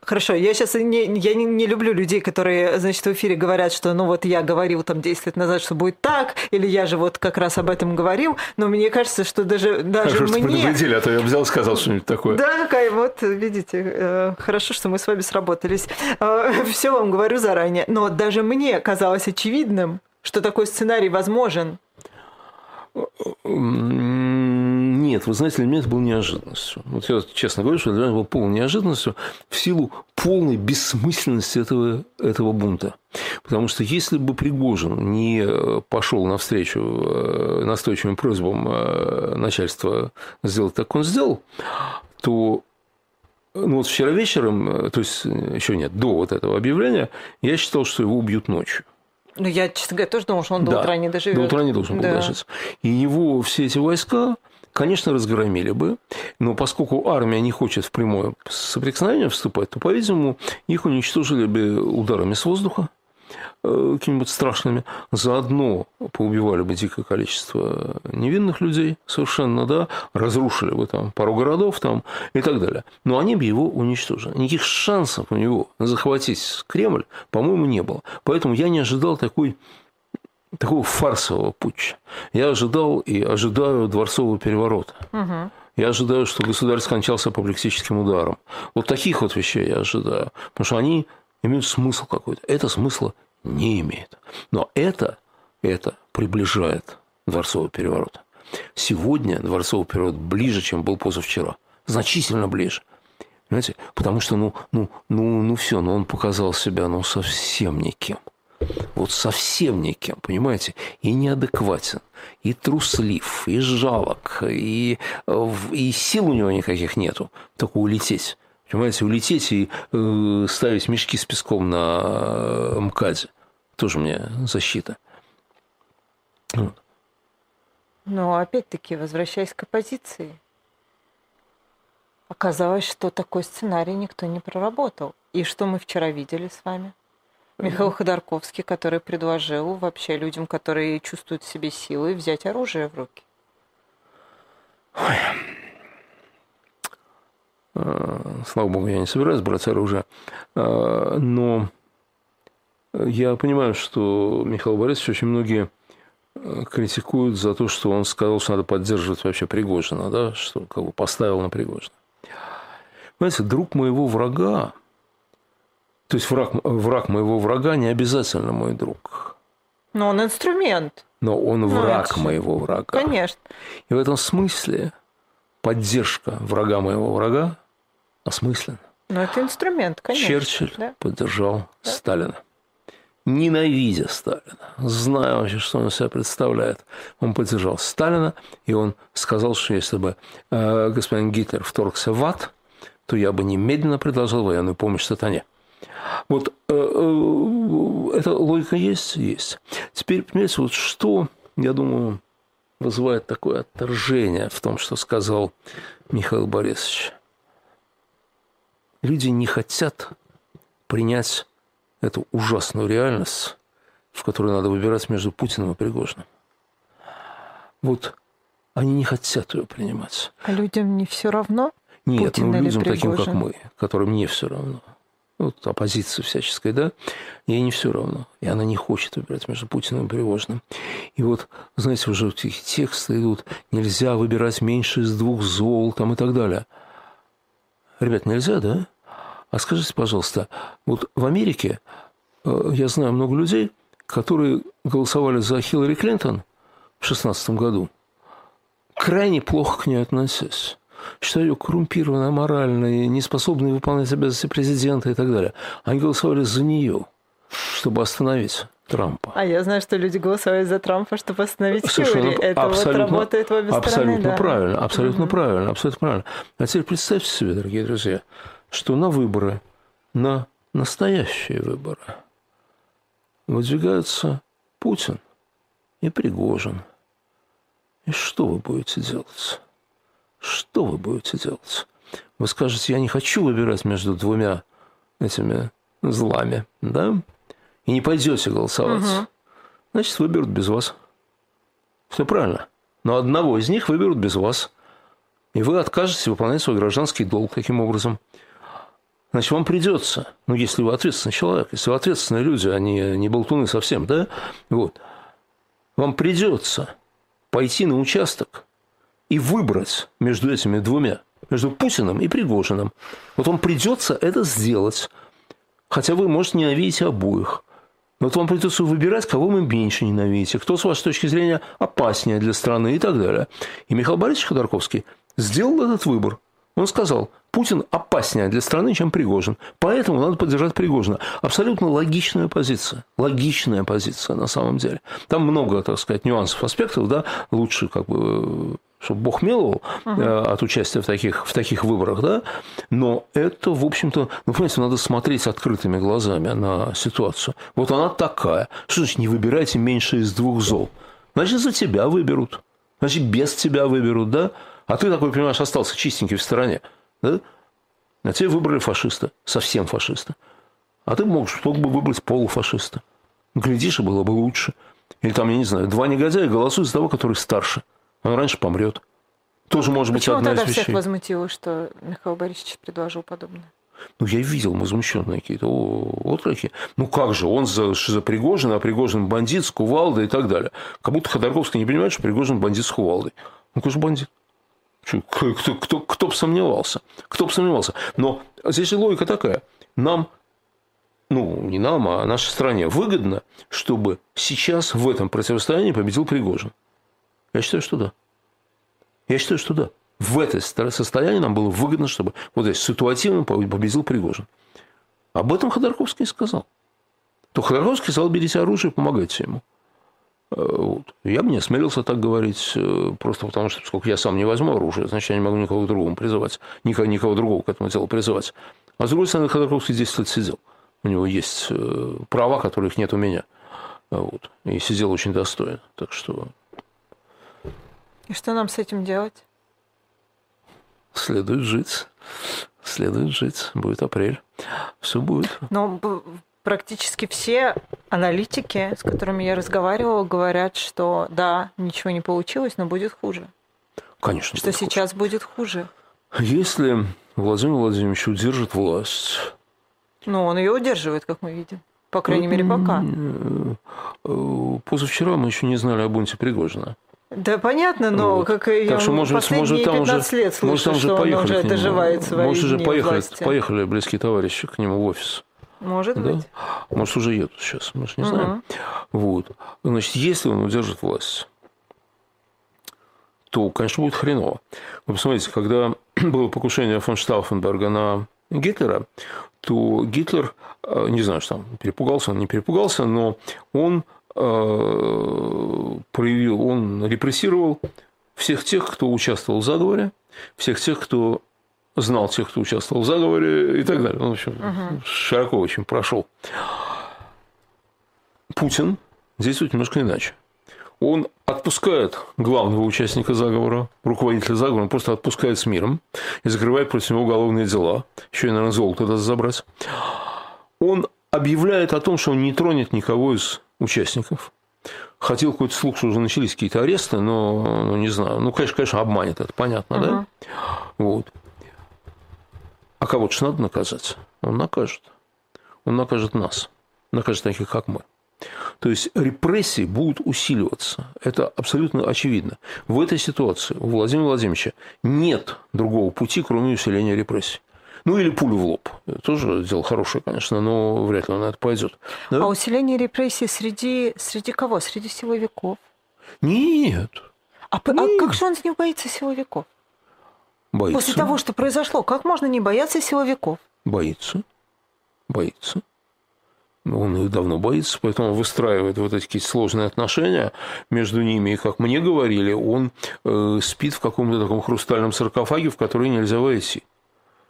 Хорошо, я сейчас не, я не, не люблю людей, которые, значит, в эфире говорят, что ну вот я говорил там 10 лет назад, что будет так, или я же вот как раз об этом говорил, но мне кажется, что даже, даже хорошо, мне... Хорошо, предупредили, а то я взял и сказал что-нибудь такое. Да, Кай, вот видите, э, хорошо, что мы с вами сработались. Э, Все вам говорю заранее. Но даже мне казалось очевидным, что такой сценарий возможен. Нет, вы знаете, для меня это было неожиданностью. Вот я честно говорю, что для меня это было полной неожиданностью в силу полной бессмысленности этого, этого бунта. Потому что если бы Пригожин не пошел навстречу э, настойчивым просьбам э, начальства сделать так, как он сделал, то ну вот вчера вечером, э, то есть еще нет, до вот этого объявления, я считал, что его убьют ночью. Ну, я, честно говоря, тоже думал, что он до да, утра не доживет. До утра не должен был да. дожить. И его все эти войска, конечно, разгромили бы, но поскольку армия не хочет в прямое соприкосновение вступать, то, по-видимому, их уничтожили бы ударами с воздуха, Э, какими-нибудь страшными, заодно поубивали бы дикое количество невинных людей совершенно, да, разрушили бы там пару городов там и так далее. Но они бы его уничтожили. Никаких шансов у него захватить Кремль, по-моему, не было. Поэтому я не ожидал такой такого фарсового путча. Я ожидал и ожидаю дворцового переворота. Угу. Я ожидаю, что государь скончался апоплексическим ударом. Вот таких вот вещей я ожидаю. Потому что они имеют смысл какой-то. Это смысла не имеет. Но это, это приближает дворцовый переворот. Сегодня дворцовый переворот ближе, чем был позавчера. Значительно ближе. Понимаете? Потому что, ну, ну, ну, ну все, ну он показал себя, ну, совсем никем. Вот совсем никем, понимаете? И неадекватен, и труслив, и жалок, и, и сил у него никаких нету, только улететь. Понимаете, улететь и э, ставить мешки с песком на э, МКАДе. Тоже мне защита. Вот. Но опять-таки, возвращаясь к оппозиции, оказалось, что такой сценарий никто не проработал. И что мы вчера видели с вами? Михаил Ходорковский, который предложил вообще людям, которые чувствуют в себе силы, взять оружие в руки. Ой. А, слава богу, я не собираюсь брать оружие. А, но я понимаю, что Михаил Борисович очень многие а, критикуют за то, что он сказал, что надо поддерживать вообще Пригожина, да, что как бы поставил на Пригожина. Понимаете, друг моего врага, то есть враг, враг моего врага не обязательно мой друг. Но он инструмент. Но он ну, враг моего врага. Конечно. И в этом смысле поддержка врага моего врага осмысленно. Но это инструмент, конечно. Черчилль да? поддержал да. Сталина. Ненавидя Сталина, зная вообще, что он из себя представляет, он поддержал Сталина, и он сказал, что если бы э, господин Гитлер вторгся в ад, то я бы немедленно предложил военную помощь сатане. Вот э, э, эта логика есть? Есть. Теперь, понимаете, вот что, я думаю, вызывает такое отторжение в том, что сказал Михаил Борисович. Люди не хотят принять эту ужасную реальность, в которой надо выбирать между Путиным и Пригожиным. Вот они не хотят ее принимать. А людям не все равно? Нет, Путин ну людям таким, как мы, которым не все равно. Вот оппозиция всяческая, да, ей не все равно. И она не хочет выбирать между Путиным и Пригожиным. И вот, знаете, уже эти тексты идут, нельзя выбирать меньше из двух зол там и так далее. Ребят, нельзя, да? А скажите, пожалуйста, вот в Америке э, я знаю много людей, которые голосовали за Хиллари Клинтон в 2016 году, крайне плохо к ней относились. Считали ее коррумпированной, аморальной, неспособной выполнять обязанности президента и так далее. Они голосовали за нее, чтобы остановить Трампа. А я знаю, что люди голосовали за Трампа, чтобы остановить Совершенно Хиллари. Это абсолютно, вот работает в обе абсолютно стороны. Абсолютно да. правильно, абсолютно угу. правильно, абсолютно правильно. А теперь представьте себе, дорогие друзья, что на выборы, на настоящие выборы выдвигаются Путин и Пригожин. И что вы будете делать? Что вы будете делать? Вы скажете, я не хочу выбирать между двумя этими злами, да? И не пойдете голосовать. Угу. Значит, выберут без вас. Все правильно. Но одного из них выберут без вас. И вы откажетесь выполнять свой гражданский долг таким образом – значит, вам придется, ну, если вы ответственный человек, если вы ответственные люди, они а не болтуны совсем, да, вот, вам придется пойти на участок и выбрать между этими двумя, между Путиным и Пригожиным. Вот вам придется это сделать, хотя вы, может, ненавидите обоих. Но вот вам придется выбирать, кого вы меньше ненавидите, кто, с вашей точки зрения, опаснее для страны и так далее. И Михаил Борисович Ходорковский сделал этот выбор. Он сказал, Путин опаснее для страны, чем Пригожин. Поэтому надо поддержать Пригожина. Абсолютно логичная позиция. Логичная позиция на самом деле. Там много, так сказать, нюансов, аспектов, да, лучше как бы чтобы Бог миловал угу. от участия в таких, в таких выборах, да, но это, в общем-то, ну, понимаете, надо смотреть открытыми глазами на ситуацию. Вот она такая. Что значит, не выбирайте меньше из двух зол? Значит, за тебя выберут. Значит, без тебя выберут, да? А ты такой, понимаешь, остался чистенький в стороне. Да? А тебе выбрали фашиста, совсем фашиста. А ты мог, мог бы выбрать полуфашиста. Глядишь, и было бы лучше. Или там, я не знаю, два негодяя голосуют за того, который старше. Он раньше помрет. Тоже может быть Почему одна тогда из вещей. всех возмутило, что Михаил Борисович предложил подобное? Ну, я видел возмущенные какие-то отклики. Ну, как же, он за, за Пригожина, а Пригожин бандит с кувалдой и так далее. Как будто Ходорковский не понимает, что Пригожин бандит с кувалдой. Ну, конечно, бандит. Кто, кто, кто бы сомневался? Кто бы сомневался? Но здесь логика такая. Нам, ну, не нам, а нашей стране выгодно, чтобы сейчас в этом противостоянии победил Пригожин. Я считаю, что да. Я считаю, что да. В это состоянии нам было выгодно, чтобы вот здесь ситуативно победил Пригожин. Об этом Ходорковский сказал. то Ходорковский сказал, берите оружие, помогайте ему. Э, вот. Я бы не осмелился так говорить, э, просто потому что, поскольку я сам не возьму оружие, значит, я не могу никого другого призывать, никого, никого другого к этому делу призывать. А с другой стороны, Ходорковский 10 лет сидел. У него есть э, права, которых нет у меня. Вот. И сидел очень достойно. Так что... И что нам с этим делать? Следует жить. Следует жить. Будет апрель. Все будет. Но практически все аналитики, с которыми я разговаривала, говорят, что да, ничего не получилось, но будет хуже. Конечно. Что сейчас хуже. будет хуже. Если Владимир Владимирович удержит власть... Ну, он ее удерживает, как мы видим. По крайней мере, пока. Э, позавчера мы еще не знали о бунте Пригожина. Да, понятно, но вот. как так что, может, последние может, там 15 лет слышу, может, там что поехали он уже доживает свои Может, уже поехали, власти. поехали близкие товарищи к нему в офис. Может да? быть. Может, уже едут сейчас, мы же не угу. знаем. Вот. Значит, если он удержит власть, то, конечно, будет хреново. Вы посмотрите, когда было покушение фон Штауфенберга на Гитлера, то Гитлер, э, не знаю, что там, перепугался он, не перепугался, но он проявил, он репрессировал всех тех, кто участвовал в заговоре, всех тех, кто знал тех, кто участвовал в заговоре и так далее. Он, в общем, угу. широко очень прошел. Путин действует немножко иначе. Он отпускает главного участника заговора, руководителя заговора, он просто отпускает с миром и закрывает против него уголовные дела. Еще и, наверное, золото даст забрать. Он объявляет о том, что он не тронет никого из участников. Хотел какой-то слух, что уже начались какие-то аресты, но ну, не знаю. Ну, конечно, конечно, обманет, это понятно, uh да? Вот. А кого-то же надо наказать. Он накажет. Он накажет нас. Накажет таких, как мы. То есть репрессии будут усиливаться. Это абсолютно очевидно. В этой ситуации у Владимира Владимировича нет другого пути, кроме усиления репрессий. Ну или пулю в лоб. Тоже дело хорошее, конечно, но вряд ли он на это пойдет. Да? А усиление репрессий среди, среди кого? Среди силовиков? Нет. А, а Нет. а как же он не боится силовиков? Боится. После того, что произошло, как можно не бояться силовиков? Боится. Боится. Он их давно боится, поэтому выстраивает вот эти сложные отношения между ними. И, как мне говорили, он э, спит в каком-то таком хрустальном саркофаге, в который нельзя войти.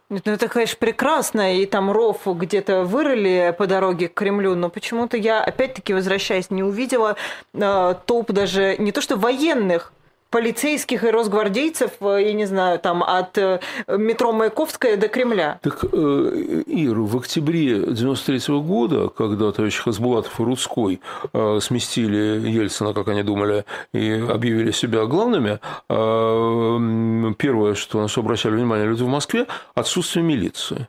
Ну, это, конечно, прекрасно, и там ров где-то вырыли по дороге к Кремлю, но почему-то я, опять-таки, возвращаясь, не увидела э, топ даже не то что военных, полицейских и росгвардейцев, э, я не знаю, там от э, метро Маяковская до Кремля. Так, э, Ир, в октябре 93 года, когда товарищ Хасбулатов и Рудской сместили Ельцина, как они думали, и объявили себя главными, первое, что на что обращали внимание люди в Москве, отсутствие милиции.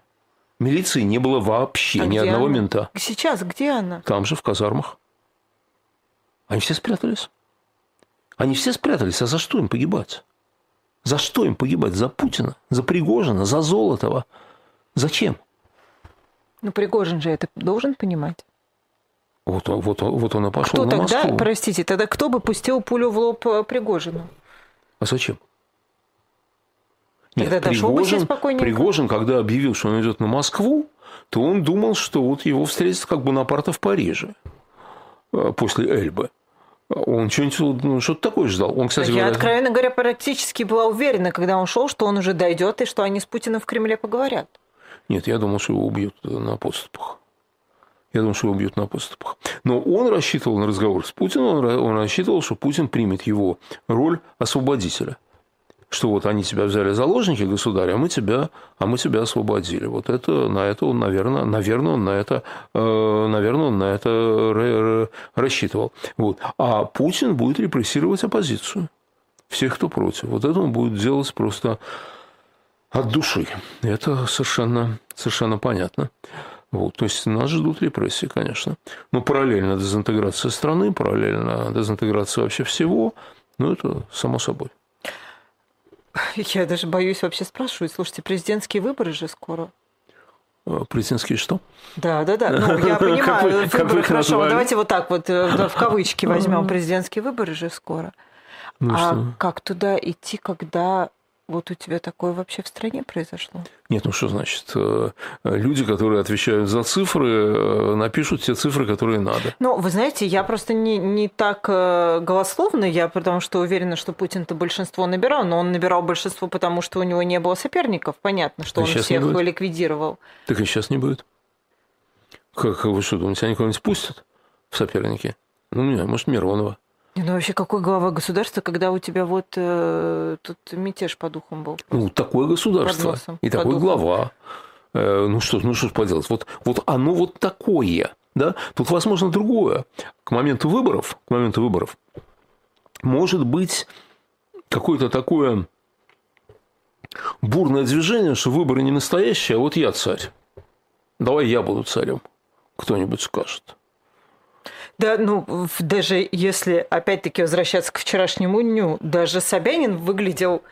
Милиции не было вообще, а ни одного она? мента. Сейчас где она? Там же, в казармах. Они все спрятались. Они все спрятались, а за что им погибать? За что им погибать? За Путина? За Пригожина? За Золотого? Зачем? Ну, Пригожин же это должен понимать. Вот вот вот он и пошел кто на тогда, Москву. простите, тогда кто бы пустил пулю в лоб э, Пригожину? А зачем? Нет, тогда Пригожин, бы Пригожин, когда объявил, что он идет на Москву, то он думал, что вот его встретят как Бонапарта в Париже э, после Эльбы. Он что-нибудь, ну, что-то такое ждал. Он, кстати, Я, говоря... откровенно говоря, практически была уверена, когда он шел, что он уже дойдет и что они с Путиным в Кремле поговорят. Нет, я думал, что его убьют на подступах. Я думал, что его убьют на подступах. Но он рассчитывал на разговор с Путиным, он рассчитывал, что Путин примет его роль освободителя что вот они тебя взяли заложники, государя, а мы тебя, а мы тебя освободили. Вот это, на это он, наверное, наверное, он на это, э, наверное, он на это рассчитывал. Вот. А Путин будет репрессировать оппозицию. Всех, кто против. Вот это он будет делать просто от души. Это совершенно, совершенно понятно. Вот, то есть нас ждут репрессии, конечно. Но параллельно дезинтеграция страны, параллельно дезинтеграция вообще всего, ну, это само собой. Я даже боюсь вообще спрашивать. Слушайте, президентские выборы же скоро. А, президентские что? Да, да, да. Ну, я понимаю, выборы хорошо. Давайте вот так вот э, в кавычки возьмем. Президентские выборы же скоро. Ну, а что? как туда идти, когда вот у тебя такое вообще в стране произошло? Нет, ну что значит? Э, люди, которые отвечают за цифры, э, напишут те цифры, которые надо. Ну, вы знаете, я просто не, не так э, голословна, я потому что уверена, что Путин-то большинство набирал, но он набирал большинство, потому что у него не было соперников. Понятно, что а он всех ликвидировал. Так и сейчас не будет. Как вы что, думаете, они кого-нибудь пустят в соперники? Ну, не может, Миронова. Ну вообще, какой глава государства, когда у тебя вот э, тут мятеж по духам был? Ну, такое государство. Носом, и такой духам. глава. Э, ну что, ну что поделать? Вот, вот оно вот такое. Да? Тут, возможно, другое. К моменту выборов, к моменту выборов, может быть какое-то такое бурное движение, что выборы не настоящие, а вот я царь. Давай я буду царем. Кто-нибудь скажет. Да, ну, даже если, опять-таки, возвращаться к вчерашнему дню, даже Собянин выглядел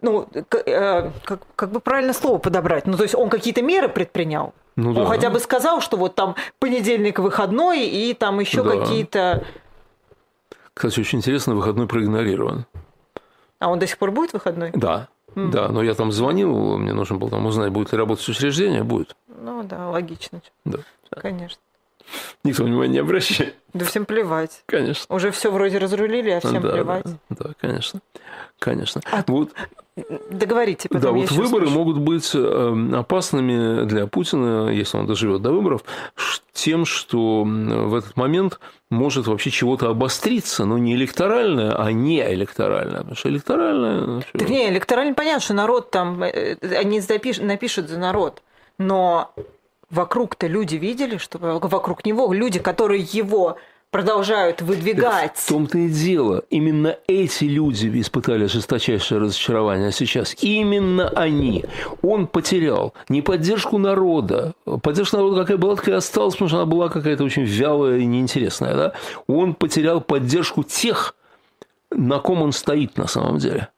ну, э, как, как бы правильно слово подобрать. Ну, то есть он какие-то меры предпринял. Ну, да. Он хотя бы сказал, что вот там понедельник выходной и там еще да. какие-то. Кстати, очень интересно, выходной проигнорирован. А он до сих пор будет выходной? Да. Mm. Да, но я там звонил, мне нужно было там узнать, будет ли работать учреждение, будет. Ну да, логично. Да. Конечно. Никто внимания не обращает. Да всем плевать. Конечно. Уже все вроде разрулили, а всем да, плевать. Да, да, конечно. Конечно. А, вот, договорите. Да, вот выборы слышу. могут быть эм, опасными для Путина, если он доживет до выборов, тем, что в этот момент может вообще чего-то обостриться, но не электоральное, а не электоральное. Потому что электоральное... Ну, так не, электорально понятно, что народ там, э, они напишут за народ. Но вокруг-то люди видели, что вокруг него люди, которые его продолжают выдвигать. Так в том-то и дело. Именно эти люди испытали жесточайшее разочарование. А сейчас именно они. Он потерял не поддержку народа. Поддержка народа какая была, такая осталась, потому что она была какая-то очень вялая и неинтересная. Да? Он потерял поддержку тех, на ком он стоит на самом деле.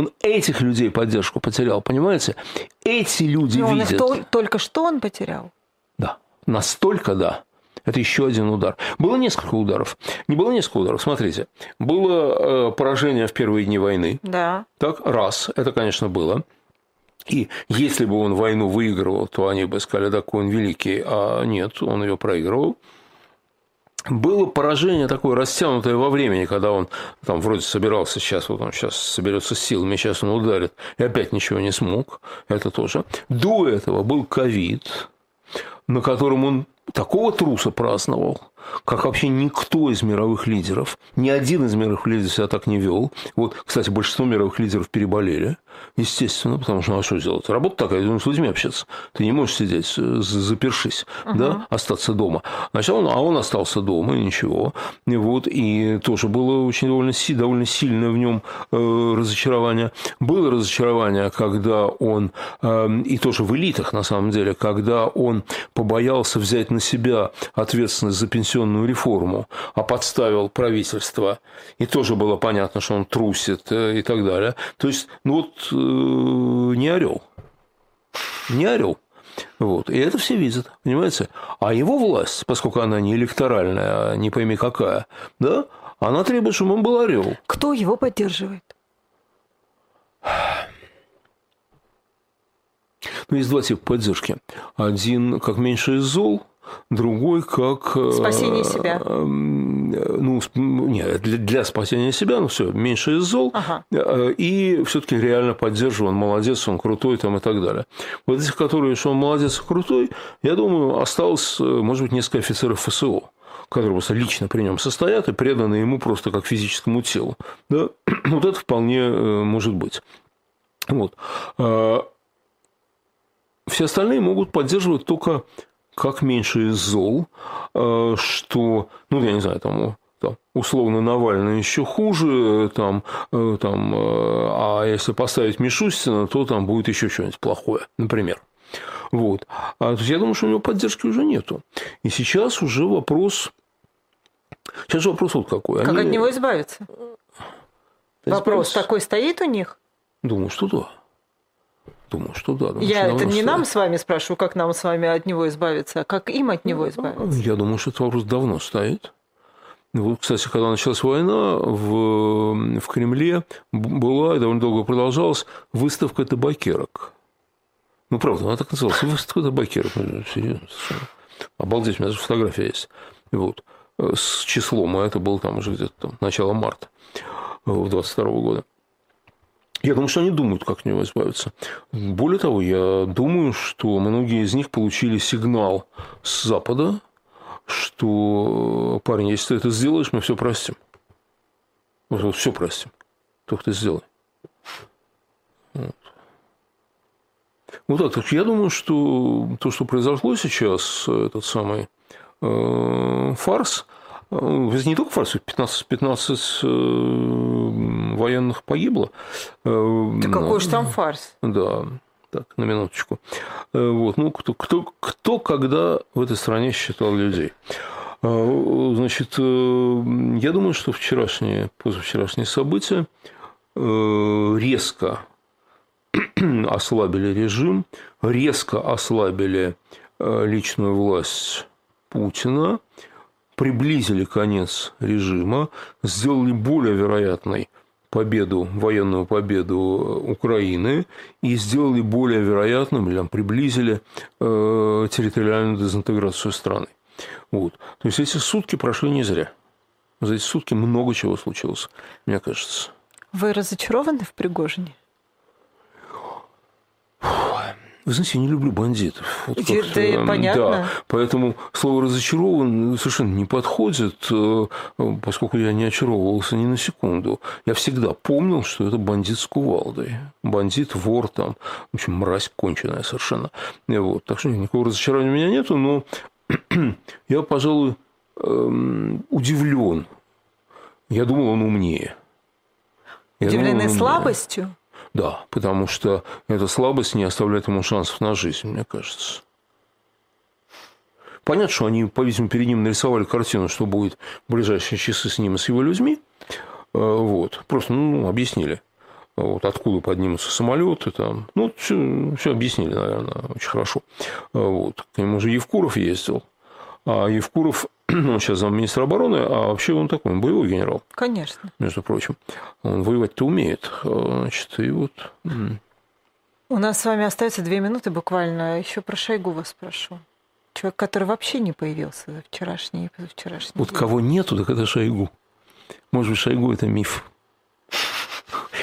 Он этих людей поддержку потерял, понимаете? Эти люди Но видят... Он их только что он потерял? Да, настолько да. Это еще один удар. Было несколько ударов. Не было несколько ударов. Смотрите, было э, поражение в первые дни войны. Да. Так, раз. Это, конечно, было. И если бы он войну выигрывал, то они бы сказали, да, он великий, а нет, он ее проигрывал было поражение такое растянутое во времени, когда он там вроде собирался сейчас, вот он сейчас соберется с силами, сейчас он ударит, и опять ничего не смог, это тоже. До этого был ковид, на котором он такого труса праздновал, как вообще никто из мировых лидеров. Ни один из мировых лидеров себя так не вел. Вот, кстати, большинство мировых лидеров переболели. Естественно, потому что ну, а что сделать? Работа такая, нужно с людьми общаться. Ты не можешь сидеть, запершись, uh-huh. да, остаться дома. Значит, он, а он остался дома, и ничего. И вот, и тоже было очень довольно, довольно сильное в нем э, разочарование. Было разочарование, когда он, э, и тоже в элитах, на самом деле, когда он побоялся взять на себя ответственность за пенсионную реформу, а подставил правительство. И тоже было понятно, что он трусит э, и так далее. То есть, ну вот Э, не орел. Не орел. Вот. И это все видят, понимаете? А его власть, поскольку она не электоральная, а не пойми какая, да, она требует, чтобы он был орел. Кто его поддерживает? Ну, есть два типа поддержки. Один как меньше из зол, другой как... Э, спасение себя. Эм, ну, нет, для, для спасения себя, ну все, меньше из зол. Ага. Э, и все-таки реально поддерживаю, он молодец, он крутой там и так далее. Вот этих, которые, что он молодец и крутой, я думаю, осталось, э, может быть, несколько офицеров ФСО которые просто лично при нем состоят и преданы ему просто как физическому телу. Да? Вот это вполне может быть. Вот. Все остальные могут поддерживать только как меньше из зол, э, что, ну, я не знаю, там, там, условно Навальный еще хуже, там, э, там, э, а если поставить Мишустина, то там будет еще что-нибудь плохое, например. Вот. А то есть я думаю, что у него поддержки уже нету. И сейчас уже вопрос... Сейчас же вопрос вот какой. Как Они... от него избавиться? Вопрос такой стоит у них? Думаю, что да. Думаю, что да. Думаю, Я что это не стоит. нам с вами спрашиваю, как нам с вами от него избавиться, а как им от него избавиться. Я думаю, что этот вопрос давно стоит. Вот, кстати, когда началась война, в, в Кремле была и довольно долго продолжалась выставка табакерок. Ну, правда, она так называлась. Выставка табакерок. Ну. Обалдеть, у меня даже фотография есть. Вот. С числом, а это было там уже где-то там, начало марта 22 года. Я думаю, что они думают, как от него избавиться. Более того, я думаю, что многие из них получили сигнал с Запада, что, парень, если ты это сделаешь, мы все простим. Вот, вот все простим. Только ты сделай. Вот. Вот так. Так я думаю, что то, что произошло сейчас, этот самый э, фарс, э, это не только фарс, 15, 15 э, военных погибло. Э, да какой же там фарс? Да, так, на минуточку. Э, вот, ну, кто, кто, кто когда в этой стране считал людей? Э, значит, я думаю, что вчерашние, позавчерашние события резко ослабили режим, резко ослабили личную власть Путина, приблизили конец режима, сделали более вероятной победу, военную победу Украины и сделали более вероятным, или там, приблизили э, территориальную дезинтеграцию страны. Вот. То есть эти сутки прошли не зря. За эти сутки много чего случилось, мне кажется. Вы разочарованы в Пригожине? Вы знаете, я не люблю бандитов. Вот Это эм, понятно. Да, поэтому слово «разочарован» совершенно не подходит, э, поскольку я не очаровывался ни на секунду. Я всегда помнил, что это бандит с кувалдой. Бандит, вор там, в общем, мразь конченая совершенно. Вот. Так что никакого разочарования у меня нету, но я, пожалуй, эм, удивлен. Я думал, он умнее. Удивлены слабостью? Да, потому что эта слабость не оставляет ему шансов на жизнь, мне кажется. Понятно, что они, по-видимому, перед ним нарисовали картину, что будет в ближайшие часы с ним и с его людьми. Э, вот. Просто ну, объяснили. Вот, откуда поднимутся самолеты, там, ну, все, все объяснили, наверное, очень хорошо. Э, вот. К нему же Евкуров ездил, а Евкуров он сейчас замминистра обороны, а вообще он такой, он боевой генерал. Конечно. Между прочим. Он воевать-то умеет. Значит, и вот... У нас с вами остается две минуты буквально. Еще про Шойгу вас спрошу. Человек, который вообще не появился за вчерашний и позавчерашний. Вот день. кого нету, так это Шойгу. Может быть, Шойгу – это миф.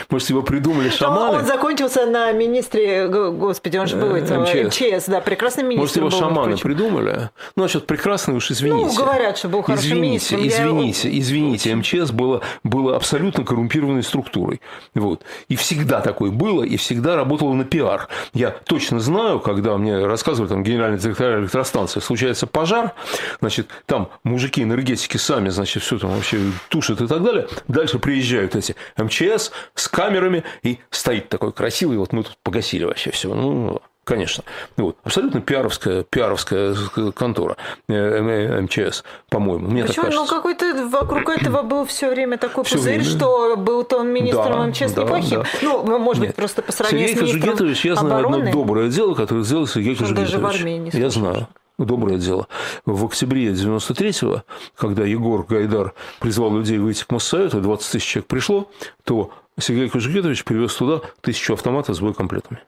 Может, его придумали шаманы? Он закончился на министре, господи, он же был этого, МЧС. МЧС, да, прекрасный министр Может, его был, шаманы придумали? Ну, насчет прекрасный уж извините. Ну, говорят, что был хороший извините. Извините, я... извините, МЧС было, было абсолютно коррумпированной структурой. Вот. И всегда такое было, и всегда работало на пиар. Я точно знаю, когда мне рассказывали там генеральный директор электростанции, случается пожар, значит, там мужики энергетики сами, значит, все там вообще тушат и так далее. Дальше приезжают эти МЧС с камерами, и стоит такой красивый, вот мы тут погасили вообще все. Ну, конечно. Вот. Абсолютно пиаровская, пиаровская контора э, МЧС, по-моему. Мне Почему? Ну, какой-то вокруг этого был все время такой все пузырь, время. что был-то он министром да, МЧС да, неплохим. Да. Ну, может Нет. быть, просто по сравнению Сергей с министром Кожугетович, я знаю обороны. одно доброе дело, которое сделал Сергей Кожугетович. Даже в армии не Я знаю доброе дело. В октябре 93-го, когда Егор Гайдар призвал людей выйти к Моссовету, 20 тысяч человек пришло, то Сергей Кожугетович привез туда тысячу автоматов с боекомплектами.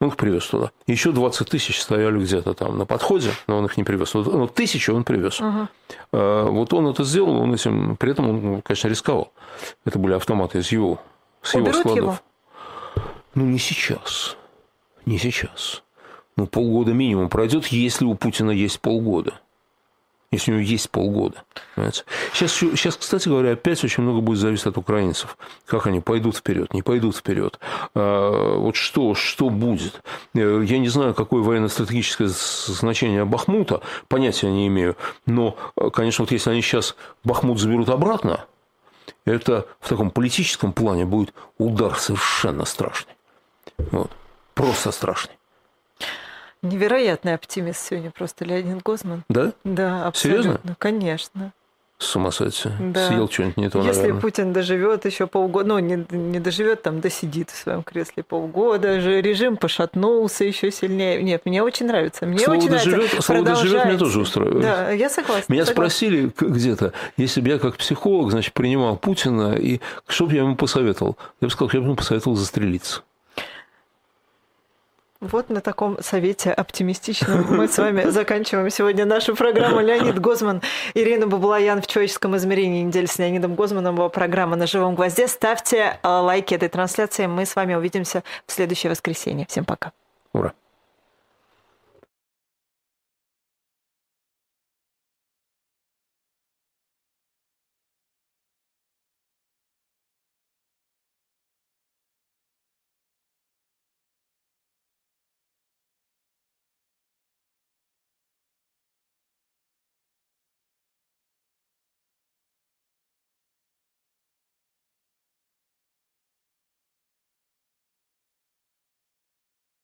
Он их привез туда. Еще 20 тысяч стояли где-то там на подходе, но он их не привез. Но тысячу он привез. Угу. Вот он это сделал, он этим, при этом он, конечно, рисковал. Это были автоматы из его, с его складов. Его? Ну, не сейчас. Не сейчас. Ну, полгода минимум пройдет, если у Путина есть полгода если у него есть полгода. Сейчас, сейчас, кстати говоря, опять очень много будет зависеть от украинцев. Как они пойдут вперед, не пойдут вперед. А, вот что, что будет? Э, я не знаю, какое военно-стратегическое значение Бахмута, понятия не имею. Но, конечно, вот если они сейчас Бахмут заберут обратно, это в таком политическом плане будет удар совершенно страшный. Вот. Просто страшный. Невероятный оптимист сегодня просто Леонид Гозман. Да? Да, абсолютно. Серьезно? Конечно. с ума сойти. Да. Съел что-нибудь не то, Если наверное. Путин доживет еще полгода, ну, не, не доживет, там, досидит в своем кресле полгода, же режим пошатнулся еще сильнее. Нет, мне очень нравится. Мне слово очень доживет, нравится. Слово доживет меня тоже устраивает. Да, я согласна. Меня согласна. спросили где-то, если бы я как психолог, значит, принимал Путина, и что бы я ему посоветовал? Я бы сказал, я бы ему посоветовал застрелиться. Вот на таком совете оптимистичном мы с вами заканчиваем сегодня нашу программу. Леонид Гозман, Ирина Баблоян в человеческом измерении недели с Леонидом Гозманом. Была программа «На живом гвозде». Ставьте лайки этой трансляции. Мы с вами увидимся в следующее воскресенье. Всем пока. Ура.